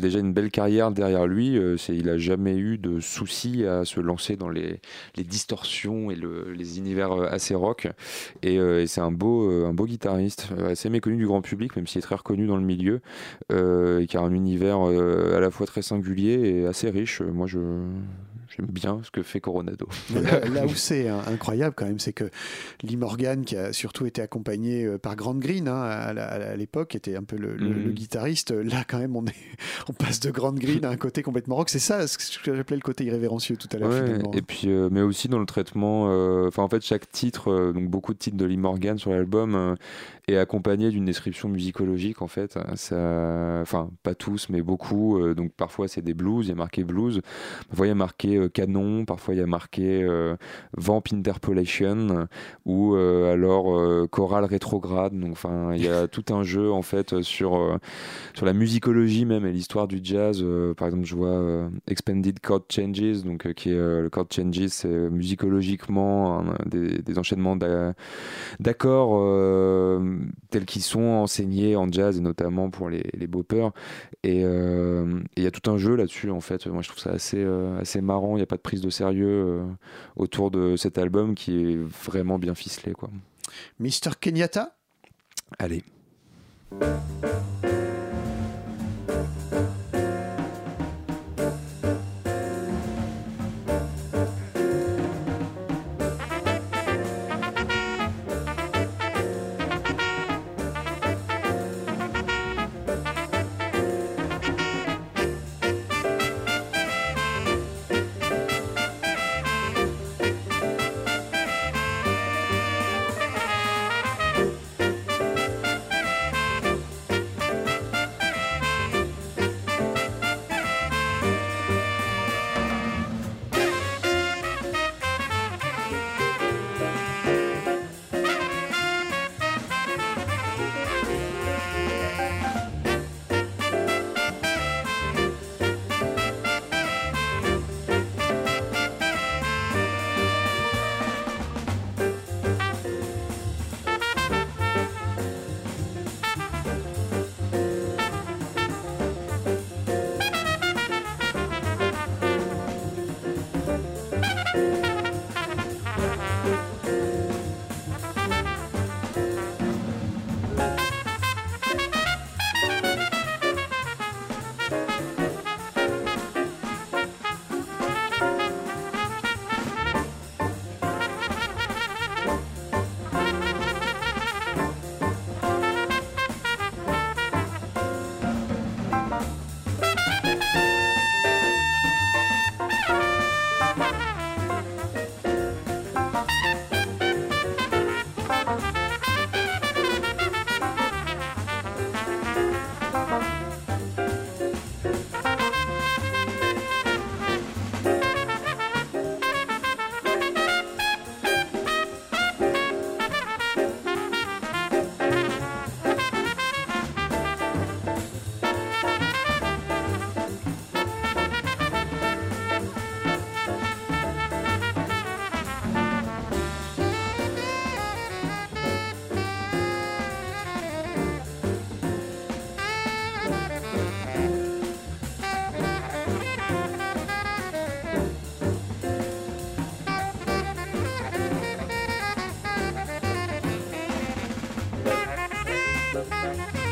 déjà une belle carrière derrière lui. Il n'a jamais eu de souci à se lancer dans les, distorsions et le- les univers assez rock. Et, c'est un beau, un beau guitariste, assez méconnu du grand public, même s'il est très reconnu dans le milieu, et qui a un univers euh, à la fois très singulier et assez riche. Euh, Moi, je j'aime bien ce que fait Coronado. Là, là où c'est hein, incroyable quand même, c'est que Lee Morgan, qui a surtout été accompagné euh, par Grant Green hein, à, l'époque, était un peu le, le- Mhm. le guitariste. Là, quand même, on, est, on passe de Grant Green à un côté complètement rock. C'est ça ce que j'appelais le côté irrévérencieux tout à l'heure, Ouais, et puis, euh, mais aussi dans le traitement. euh, Enfin, en fait, chaque titre, euh, donc beaucoup de titres de Lee Morgan sur l'album, est accompagné d'une description musicologique. En fait, ça, enfin, pas tous, mais beaucoup. euh, donc, parfois, c'est des blues. Il y a marqué blues. Parfois, il y a marqué euh, canon. Parfois, il y a marqué euh, vamp interpolation ou alors chorale rétrograde. Donc, enfin, il y a tout un jeu en fait sur sur la musicologie même et l'histoire du jazz. par exemple, je vois Expanded Chord Changes, donc qui est le chord changes, c'est musicologiquement des, des enchaînements d'a- d'accords tels qu'ils sont enseignés en jazz et notamment pour les, les boppers. Et euh, il y a tout un jeu là-dessus en fait. Moi, je trouve ça assez euh, assez marrant. Il n'y a pas de prise de sérieux euh, autour de cet album qui est vraiment bien ficelé, quoi. Mr. Kenyatta? Allez. Música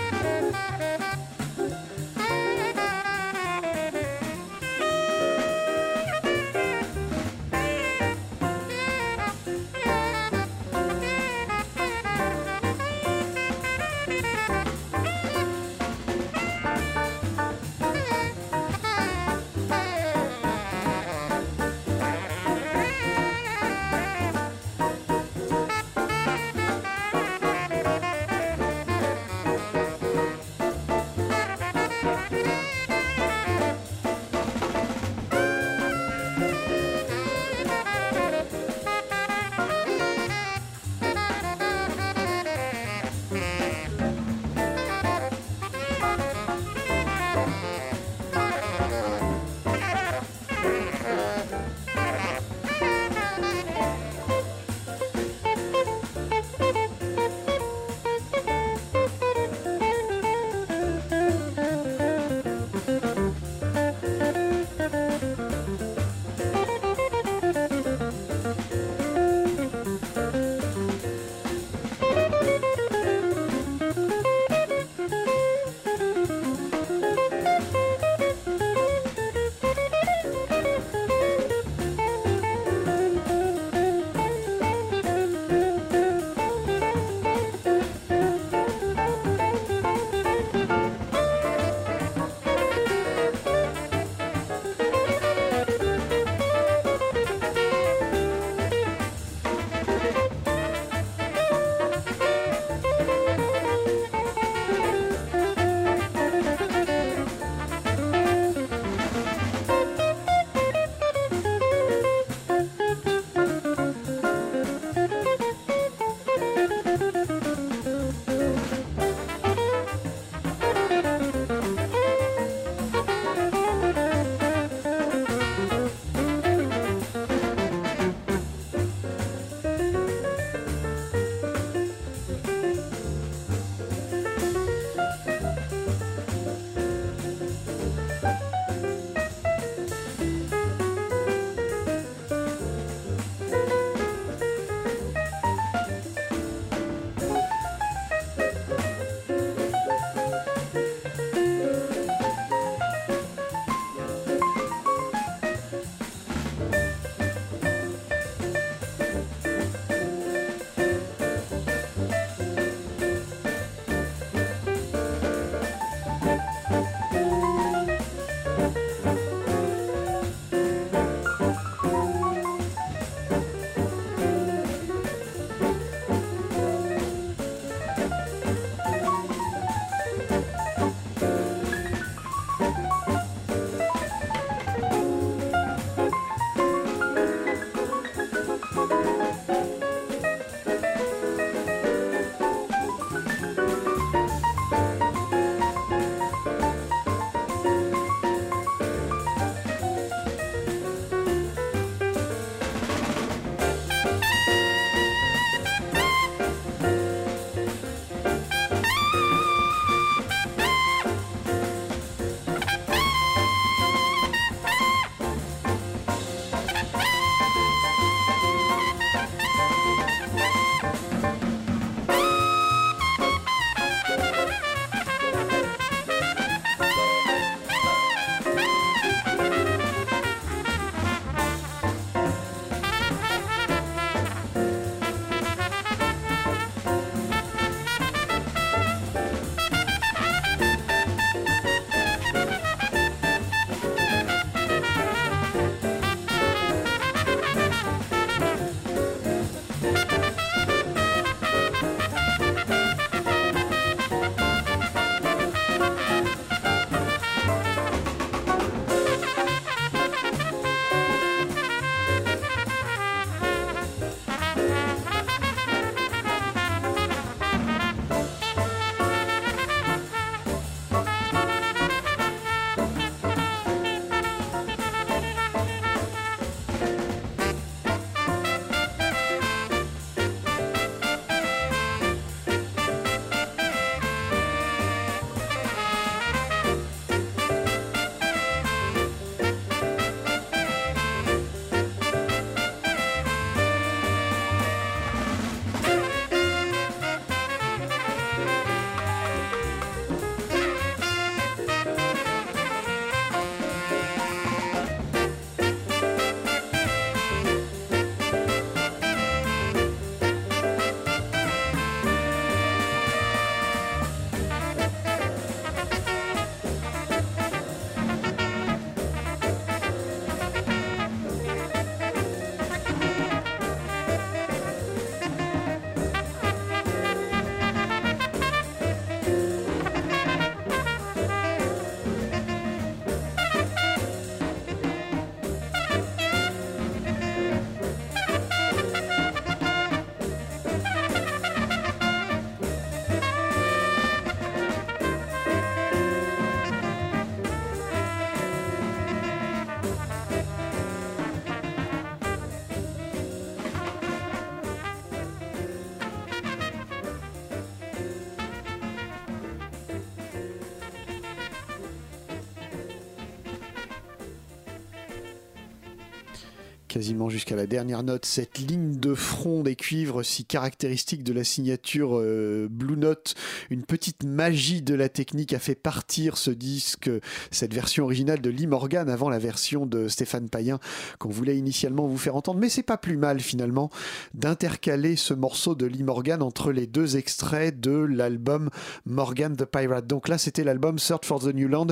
quasiment jusqu'à la dernière note, cette ligne de front des cuivres si caractéristique de la signature euh, Blue Note, une petite magie de la technique a fait partir ce disque, cette version originale de Lee Morgan avant la version de Stéphane Payen qu'on voulait initialement vous faire entendre. Mais c'est pas plus mal finalement d'intercaler ce morceau de Lee Morgan entre les deux extraits de l'album Morgan the Pirate. Donc là, c'était l'album Search for the New Land.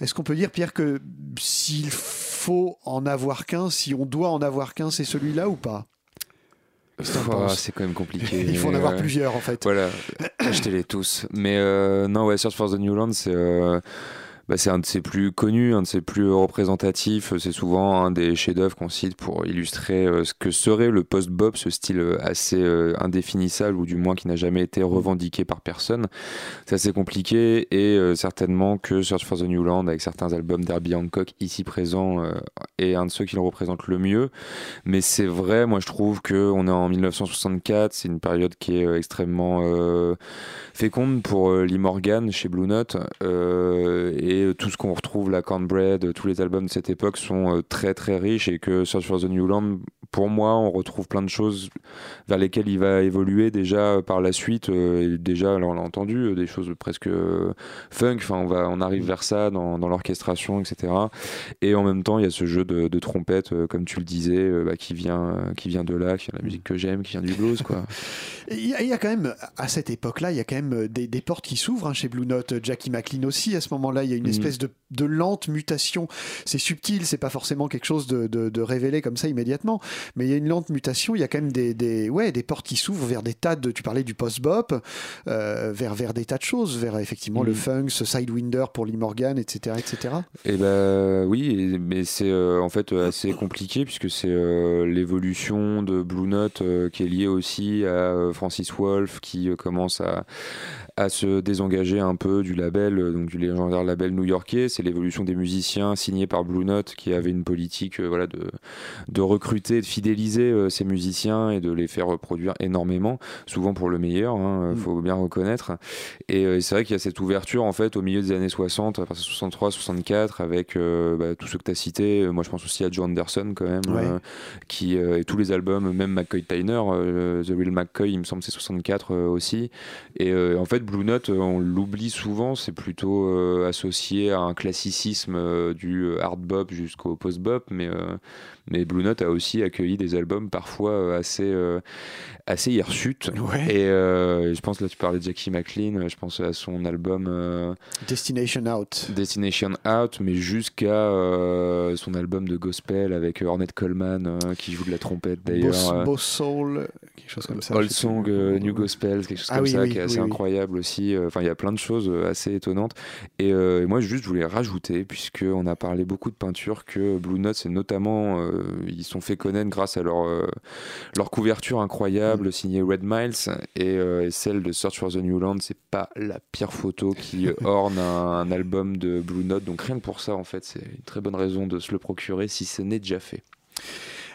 Est-ce qu'on peut dire, Pierre, que s'il faut en avoir qu'un, si on doit en avoir qu'un, c'est celui-là ou pas? C'est quand même compliqué. Il faut en avoir plusieurs en fait. Voilà, achetez-les tous. Mais euh, non, ouais, Search for the New Land, c'est. Euh, bah, c'est un de ses plus connus, un de ses plus représentatifs. C'est souvent un des chefs-d'œuvre qu'on cite pour illustrer euh, ce que serait le post-bop, ce style euh, assez euh, indéfinissable ou du moins qui n'a jamais été revendiqué par personne. C'est assez compliqué et certainement que Search for the New Land, avec certains albums d'Herbie Hancock ici présents, est un de ceux qui le représentent le mieux. Mais c'est vrai, moi je trouve qu'on est en 1964, c'est une période qui est extrêmement féconde pour Lee Morgan chez Blue Note. et et tout ce qu'on retrouve, la Cornbread, tous les albums de cette époque sont euh, très très riches et que Search for the New Land, pour moi, on retrouve plein de choses vers lesquelles il va évoluer déjà par la suite. Euh, et déjà, on l'a entendu, euh, des choses presque funk. Enfin, on va, on arrive vers ça dans, dans l'orchestration, etc. Et en même temps, il y a ce jeu de, de trompette, comme tu le disais, bah, qui vient, qui vient de là, qui vient de la musique que j'aime, qui vient du blues, quoi. Il y, a, il y, a quand même, à cette époque-là, il y a quand même des, des portes qui s'ouvrent hein, chez Blue Note. Jackie McLean aussi, à ce moment-là, il y a une Mm. espèce de, de lente mutation. C'est subtil, c'est pas forcément quelque chose de, de, de, révélé comme ça immédiatement, mais il y a une lente mutation. Il y a quand même des, des ouais, des portes qui s'ouvrent vers des tas de. Tu parlais du post-bop, euh, vers, vers des tas de choses, vers effectivement Mm. le funk, ce Sidewinder pour Lee Morgan, etc. etc. Et ben oui, mais c'est euh, en fait euh, assez compliqué puisque c'est euh, l'évolution de Blue Note qui est liée aussi à Francis Wolff qui commence à, à se désengager un peu du label, euh, donc du légendaire label new-yorkais. C'est l'évolution des musiciens signés par Blue Note qui avait une politique euh, voilà, de, de recruter, de fidéliser euh, ces musiciens et de les faire reproduire énormément, souvent pour le meilleur, il Mm. faut bien reconnaître. Et c'est vrai qu'il y a cette ouverture en fait au milieu des années 60, à partir de 63, 64, avec bah, tous ceux que tu as cités. Moi je pense aussi à Joe Anderson quand même, Ouais. qui, et tous les albums, même McCoy Tyner, The Real McCoy, il me semble c'est 64 euh, aussi. Et en fait Blue Note, euh, on l'oublie souvent, c'est plutôt euh, associé à un classicisme euh, du hard bop jusqu'au post bop, mais, mais Blue Note a aussi accueilli des albums parfois euh, assez, euh, assez hirsutes. Ouais. Et euh, je pense là tu parlais de Jackie McLean, euh, je pense à son album euh, Destination Out. Destination Out, mais jusqu'à euh, son album de gospel avec euh, Ornette Coleman euh, qui joue de la trompette d'ailleurs. Boss, euh, Boss Soul, quelque chose comme ça. Old Song, euh, New Gospel, quelque chose Ah comme oui, ça, oui, qui est assez oui. incroyable aussi. Euh, Enfin, il y a plein de choses euh, assez étonnantes. Et, euh, et moi, juste, je voulais rajouter, puisqu'on a parlé beaucoup de peinture, que Blue Note, c'est notamment, euh, ils sont fait connaître grâce à leur, euh, leur couverture incroyable Mm. signée Red Miles. Et, euh, et celle de Search for the New Land, c'est pas la pire photo qui euh, orne un, un album de Blue Note. Donc rien que pour ça, en fait, c'est une très bonne raison de se le procurer si ce n'est déjà fait.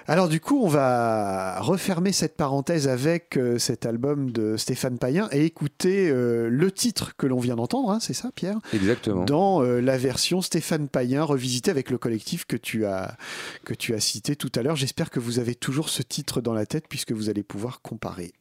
Alors du coup, on va refermer cette parenthèse avec euh, cet album de Stéphane Payen et écouter euh, le titre que l'on vient d'entendre, hein, c'est ça Pierre? Exactement. Dans euh, la version Stéphane Payen revisitée avec le collectif que tu as, que tu as cité tout à l'heure. J'espère que vous avez toujours ce titre dans la tête puisque vous allez pouvoir comparer.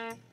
Bye.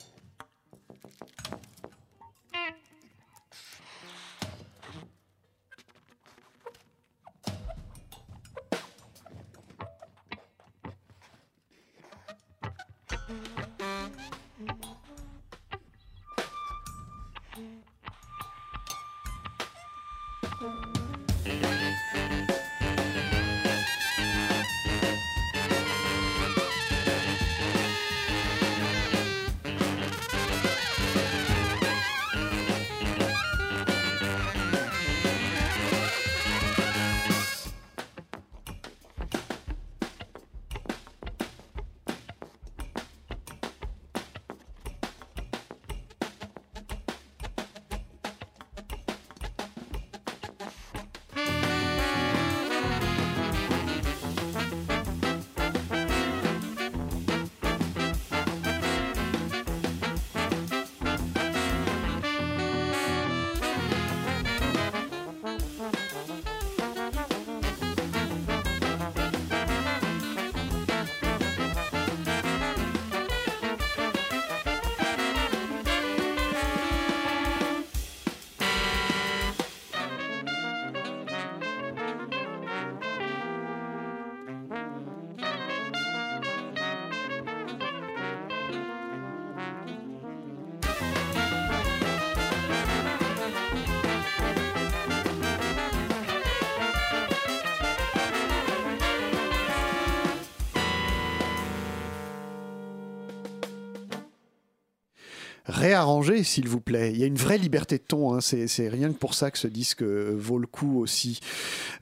Réarrangé, s'il vous plaît. Il y a une vraie liberté de ton. hein. C'est c'est rien que pour ça que ce disque euh, vaut le coup aussi.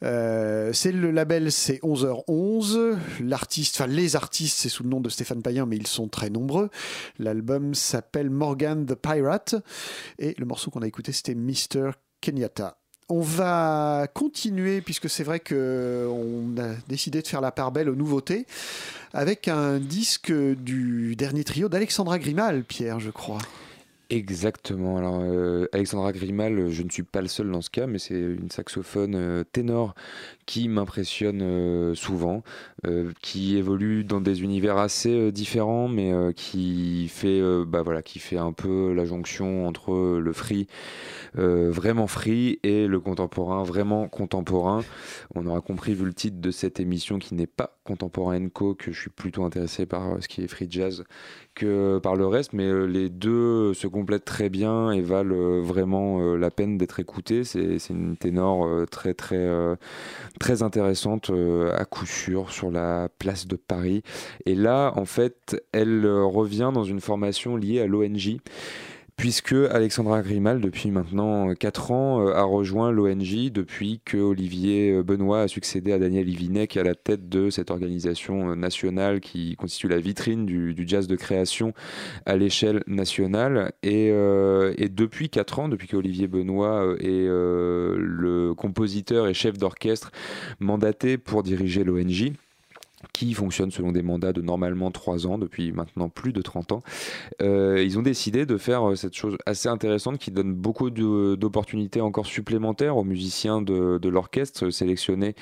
Euh, c'est le label, c'est 11h11. L'artiste, enfin les artistes, c'est sous le nom de Stéphane Payen, mais ils sont très nombreux. L'album s'appelle Morgan the Pirate. Et le morceau qu'on a écouté, c'était Mr. Kenyatta. On va continuer, puisque c'est vrai qu'on a décidé de faire la part belle aux nouveautés, avec un disque du dernier trio d'Alexandra Grimal, Pierre, je crois. Exactement. Alors, euh, Alexandra Grimal, je ne suis pas le seul dans ce cas, mais c'est une saxophone euh, ténor qui m'impressionne euh, souvent, euh, qui évolue dans des univers assez euh, différents, mais qui fait, bah voilà, qui fait un peu la jonction entre le free vraiment free et le contemporain vraiment contemporain. On aura compris vu le titre de cette émission qui n'est pas contemporain co que je suis plutôt intéressé par ce qui est free jazz que par le reste, mais les deux se complètent très bien et valent vraiment la peine d'être écoutés. C'est une ténor très très très intéressante euh, à coup sûr sur la place de Paris. Et là, en fait, elle euh, revient dans une formation liée à l'ONG puisque Alexandra Grimal, depuis maintenant 4 ans, euh, a rejoint l'ONG depuis que Olivier euh, Benoît a succédé à Daniel Ivinec à la tête de cette organisation euh, nationale qui constitue la vitrine du, jazz de création à l'échelle nationale. Et, euh, depuis 4 ans, depuis que Olivier Benoît euh, est euh, le compositeur et chef d'orchestre mandaté pour diriger l'ONG, qui fonctionne selon des mandats de normalement 3 ans, depuis maintenant plus de 30 ans. Euh, ils ont décidé de faire euh, cette chose assez intéressante qui donne beaucoup d'opportunités encore supplémentaires aux musiciens de, l'orchestre sélectionnés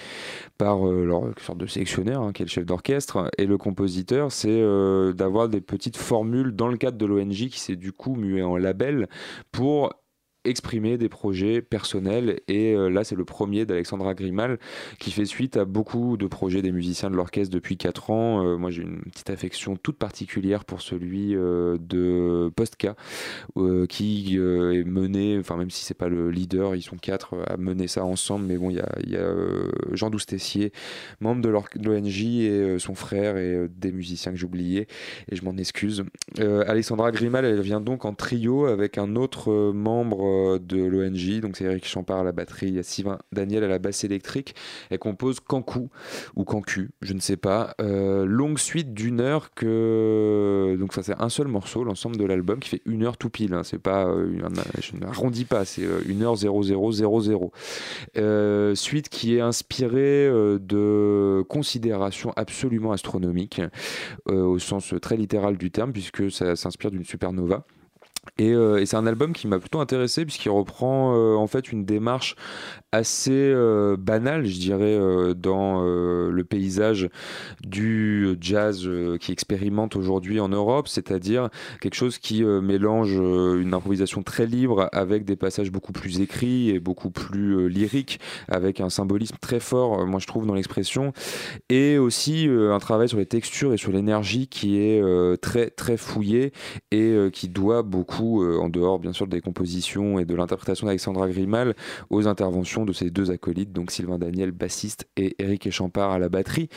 par euh, leur sorte de sélectionnaire, hein, qui est le chef d'orchestre, et le compositeur, c'est d'avoir des petites formules dans le cadre de l'ONG qui s'est du coup mué en label pour exprimer des projets personnels et euh, là c'est le premier d'Alexandra Grimal qui fait suite à beaucoup de projets des musiciens de l'orchestre depuis 4 ans. Euh, moi j'ai une petite affection toute particulière pour celui euh, de Postka qui est mené, enfin même si c'est pas le leader, ils sont quatre à mener ça ensemble, mais bon il y a, y a, Jean Doustessier, membre de l'ONG et son frère et des musiciens que j'ai oubliés et je m'en excuse. Alexandra Grimal elle vient donc en trio avec un autre membre euh, de l'ONG, donc c'est Eric Champard à la batterie, il y a Sylvain Daniel à la basse électrique. Elle compose Cancu ou Cancu, je ne sais pas. Euh, longue suite d'une heure que donc ça c'est un seul morceau, l'ensemble de l'album qui fait une heure tout pile. hein. C'est pas, euh, pas, c'est euh, une heure 0000. Euh, suite qui est inspirée de considérations absolument astronomiques au sens très littéral du terme puisque ça s'inspire d'une supernova. Et, euh, et c'est un album qui m'a plutôt intéressé puisqu'il reprend euh, en fait une démarche assez euh, banale, je dirais, dans le paysage du jazz qui expérimente aujourd'hui en Europe, c'est-à-dire quelque chose qui mélange une improvisation très libre avec des passages beaucoup plus écrits et beaucoup plus lyriques, avec un symbolisme très fort, moi je trouve, dans l'expression, et aussi un travail sur les textures et sur l'énergie qui est très très fouillé et qui doit beaucoup euh, en dehors bien sûr des compositions et de l'interprétation d'Alexandra Grimal, aux interventions de ses deux acolytes, donc Sylvain Daniel, bassiste, et Eric Echampard à la batterie.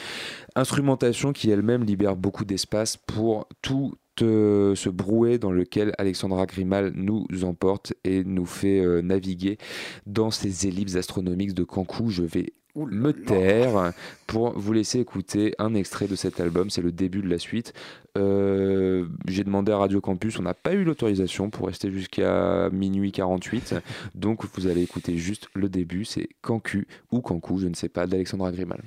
Instrumentation qui elle-même libère beaucoup d'espace pour tout euh, ce brouet dans lequel Alexandra Grimal nous emporte et nous fait euh, naviguer dans ces ellipses astronomiques de Cancou. Je vais me taire pour vous laisser écouter un extrait de cet album. C'est le début de la suite. Euh, J'ai demandé à Radio Campus, on n'a pas eu l'autorisation pour rester jusqu'à minuit 48. Donc vous allez écouter juste le début. C'est Cancu ou Cancou, je ne sais pas, d'Alexandra Grimal.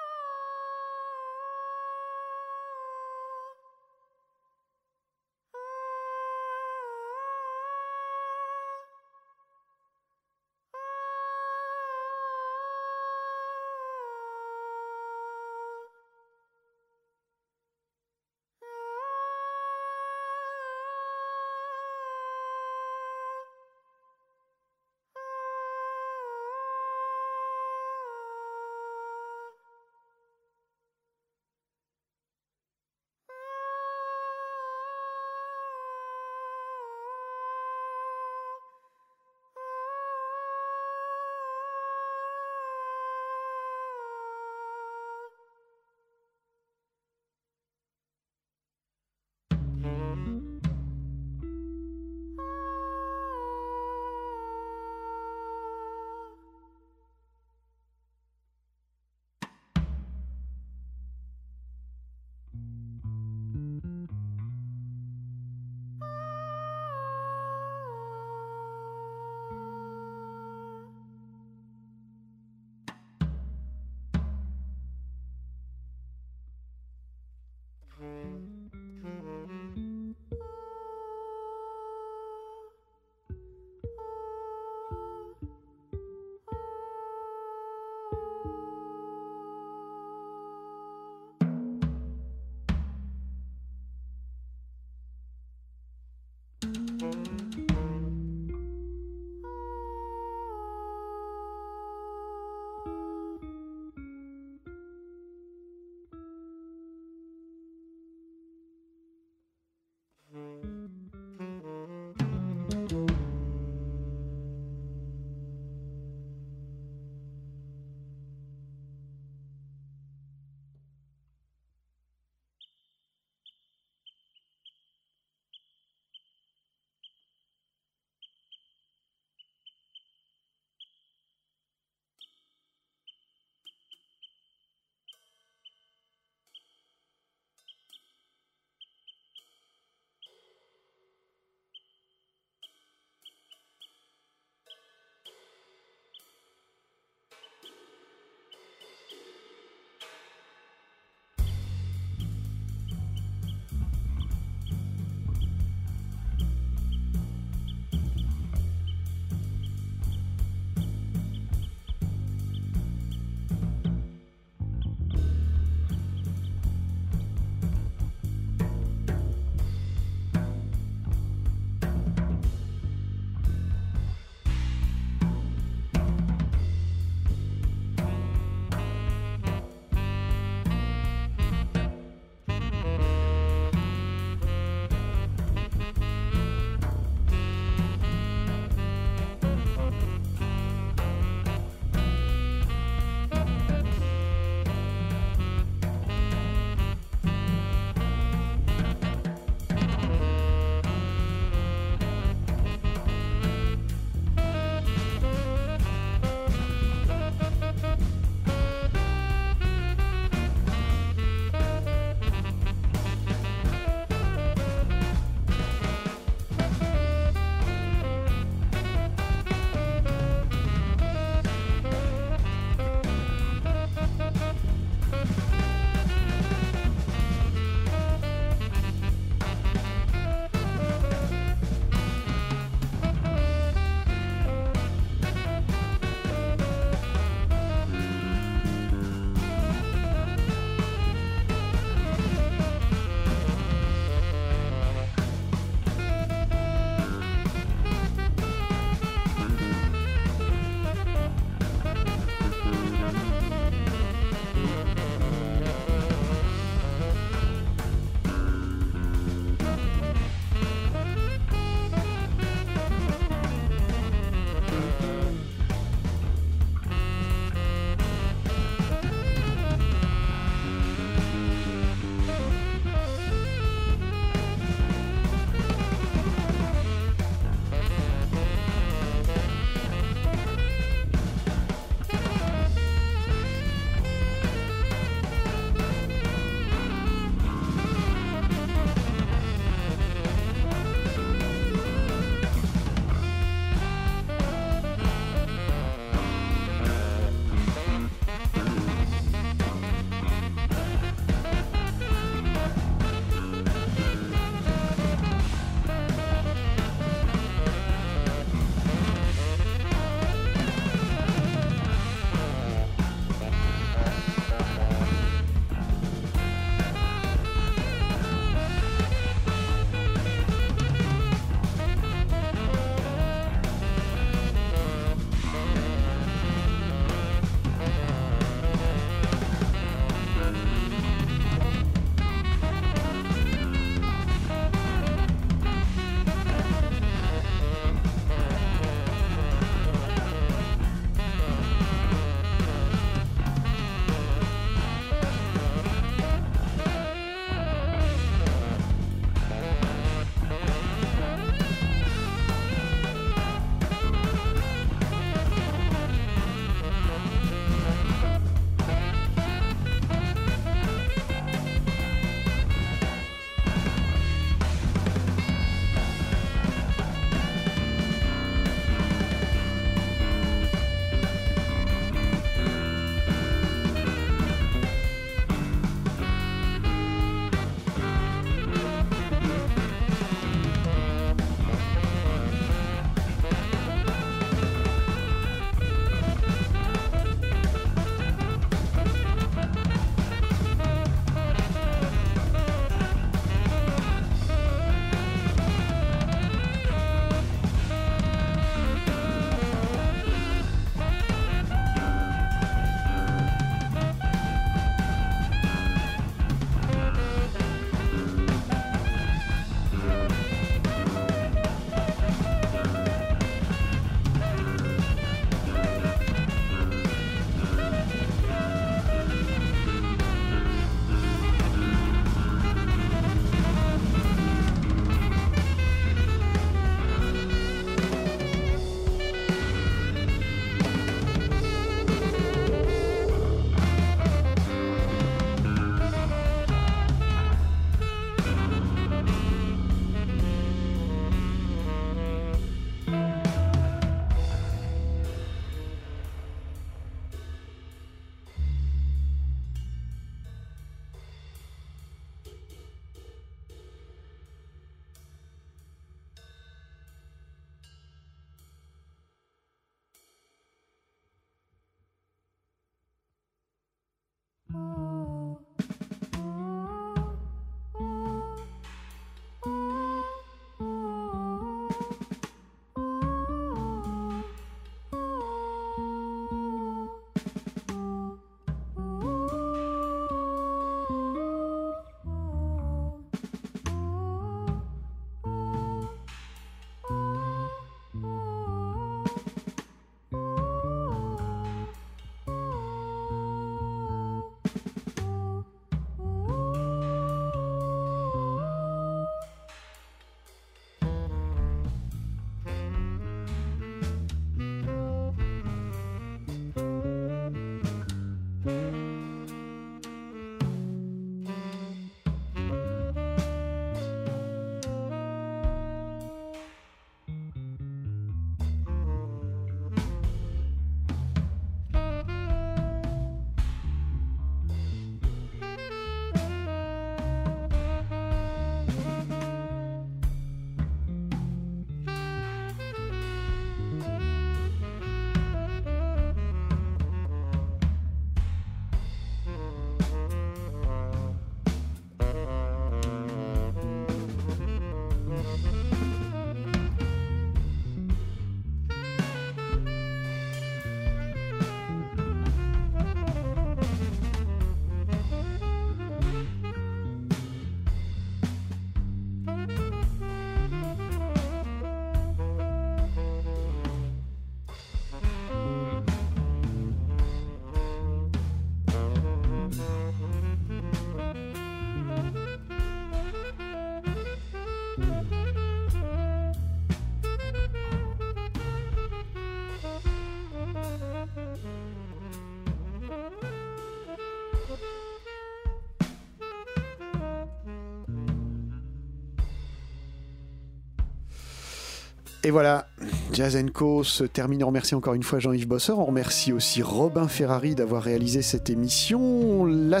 Et voilà, Jazz Co se termine. On remercie encore une fois Jean-Yves Bosseur. On remercie aussi Robin Ferrari d'avoir réalisé cette émission. La,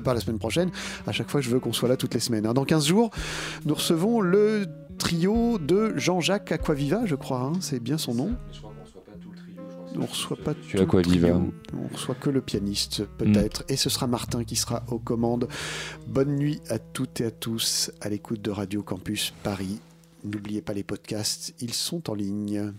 pas la semaine prochaine. À chaque fois, je veux qu'on soit là toutes les semaines. Hein. Dans 15 jours, nous recevons le trio de Jean-Jacques Aquaviva, je crois. Hein. C'est bien son nom. On reçoit pas tout le trio. On reçoit que le pianiste, peut-être. Et ce sera Martin qui sera aux commandes. Bonne nuit à toutes et à tous à l'écoute de Radio Campus Paris. N'oubliez pas les podcasts, ils sont en ligne.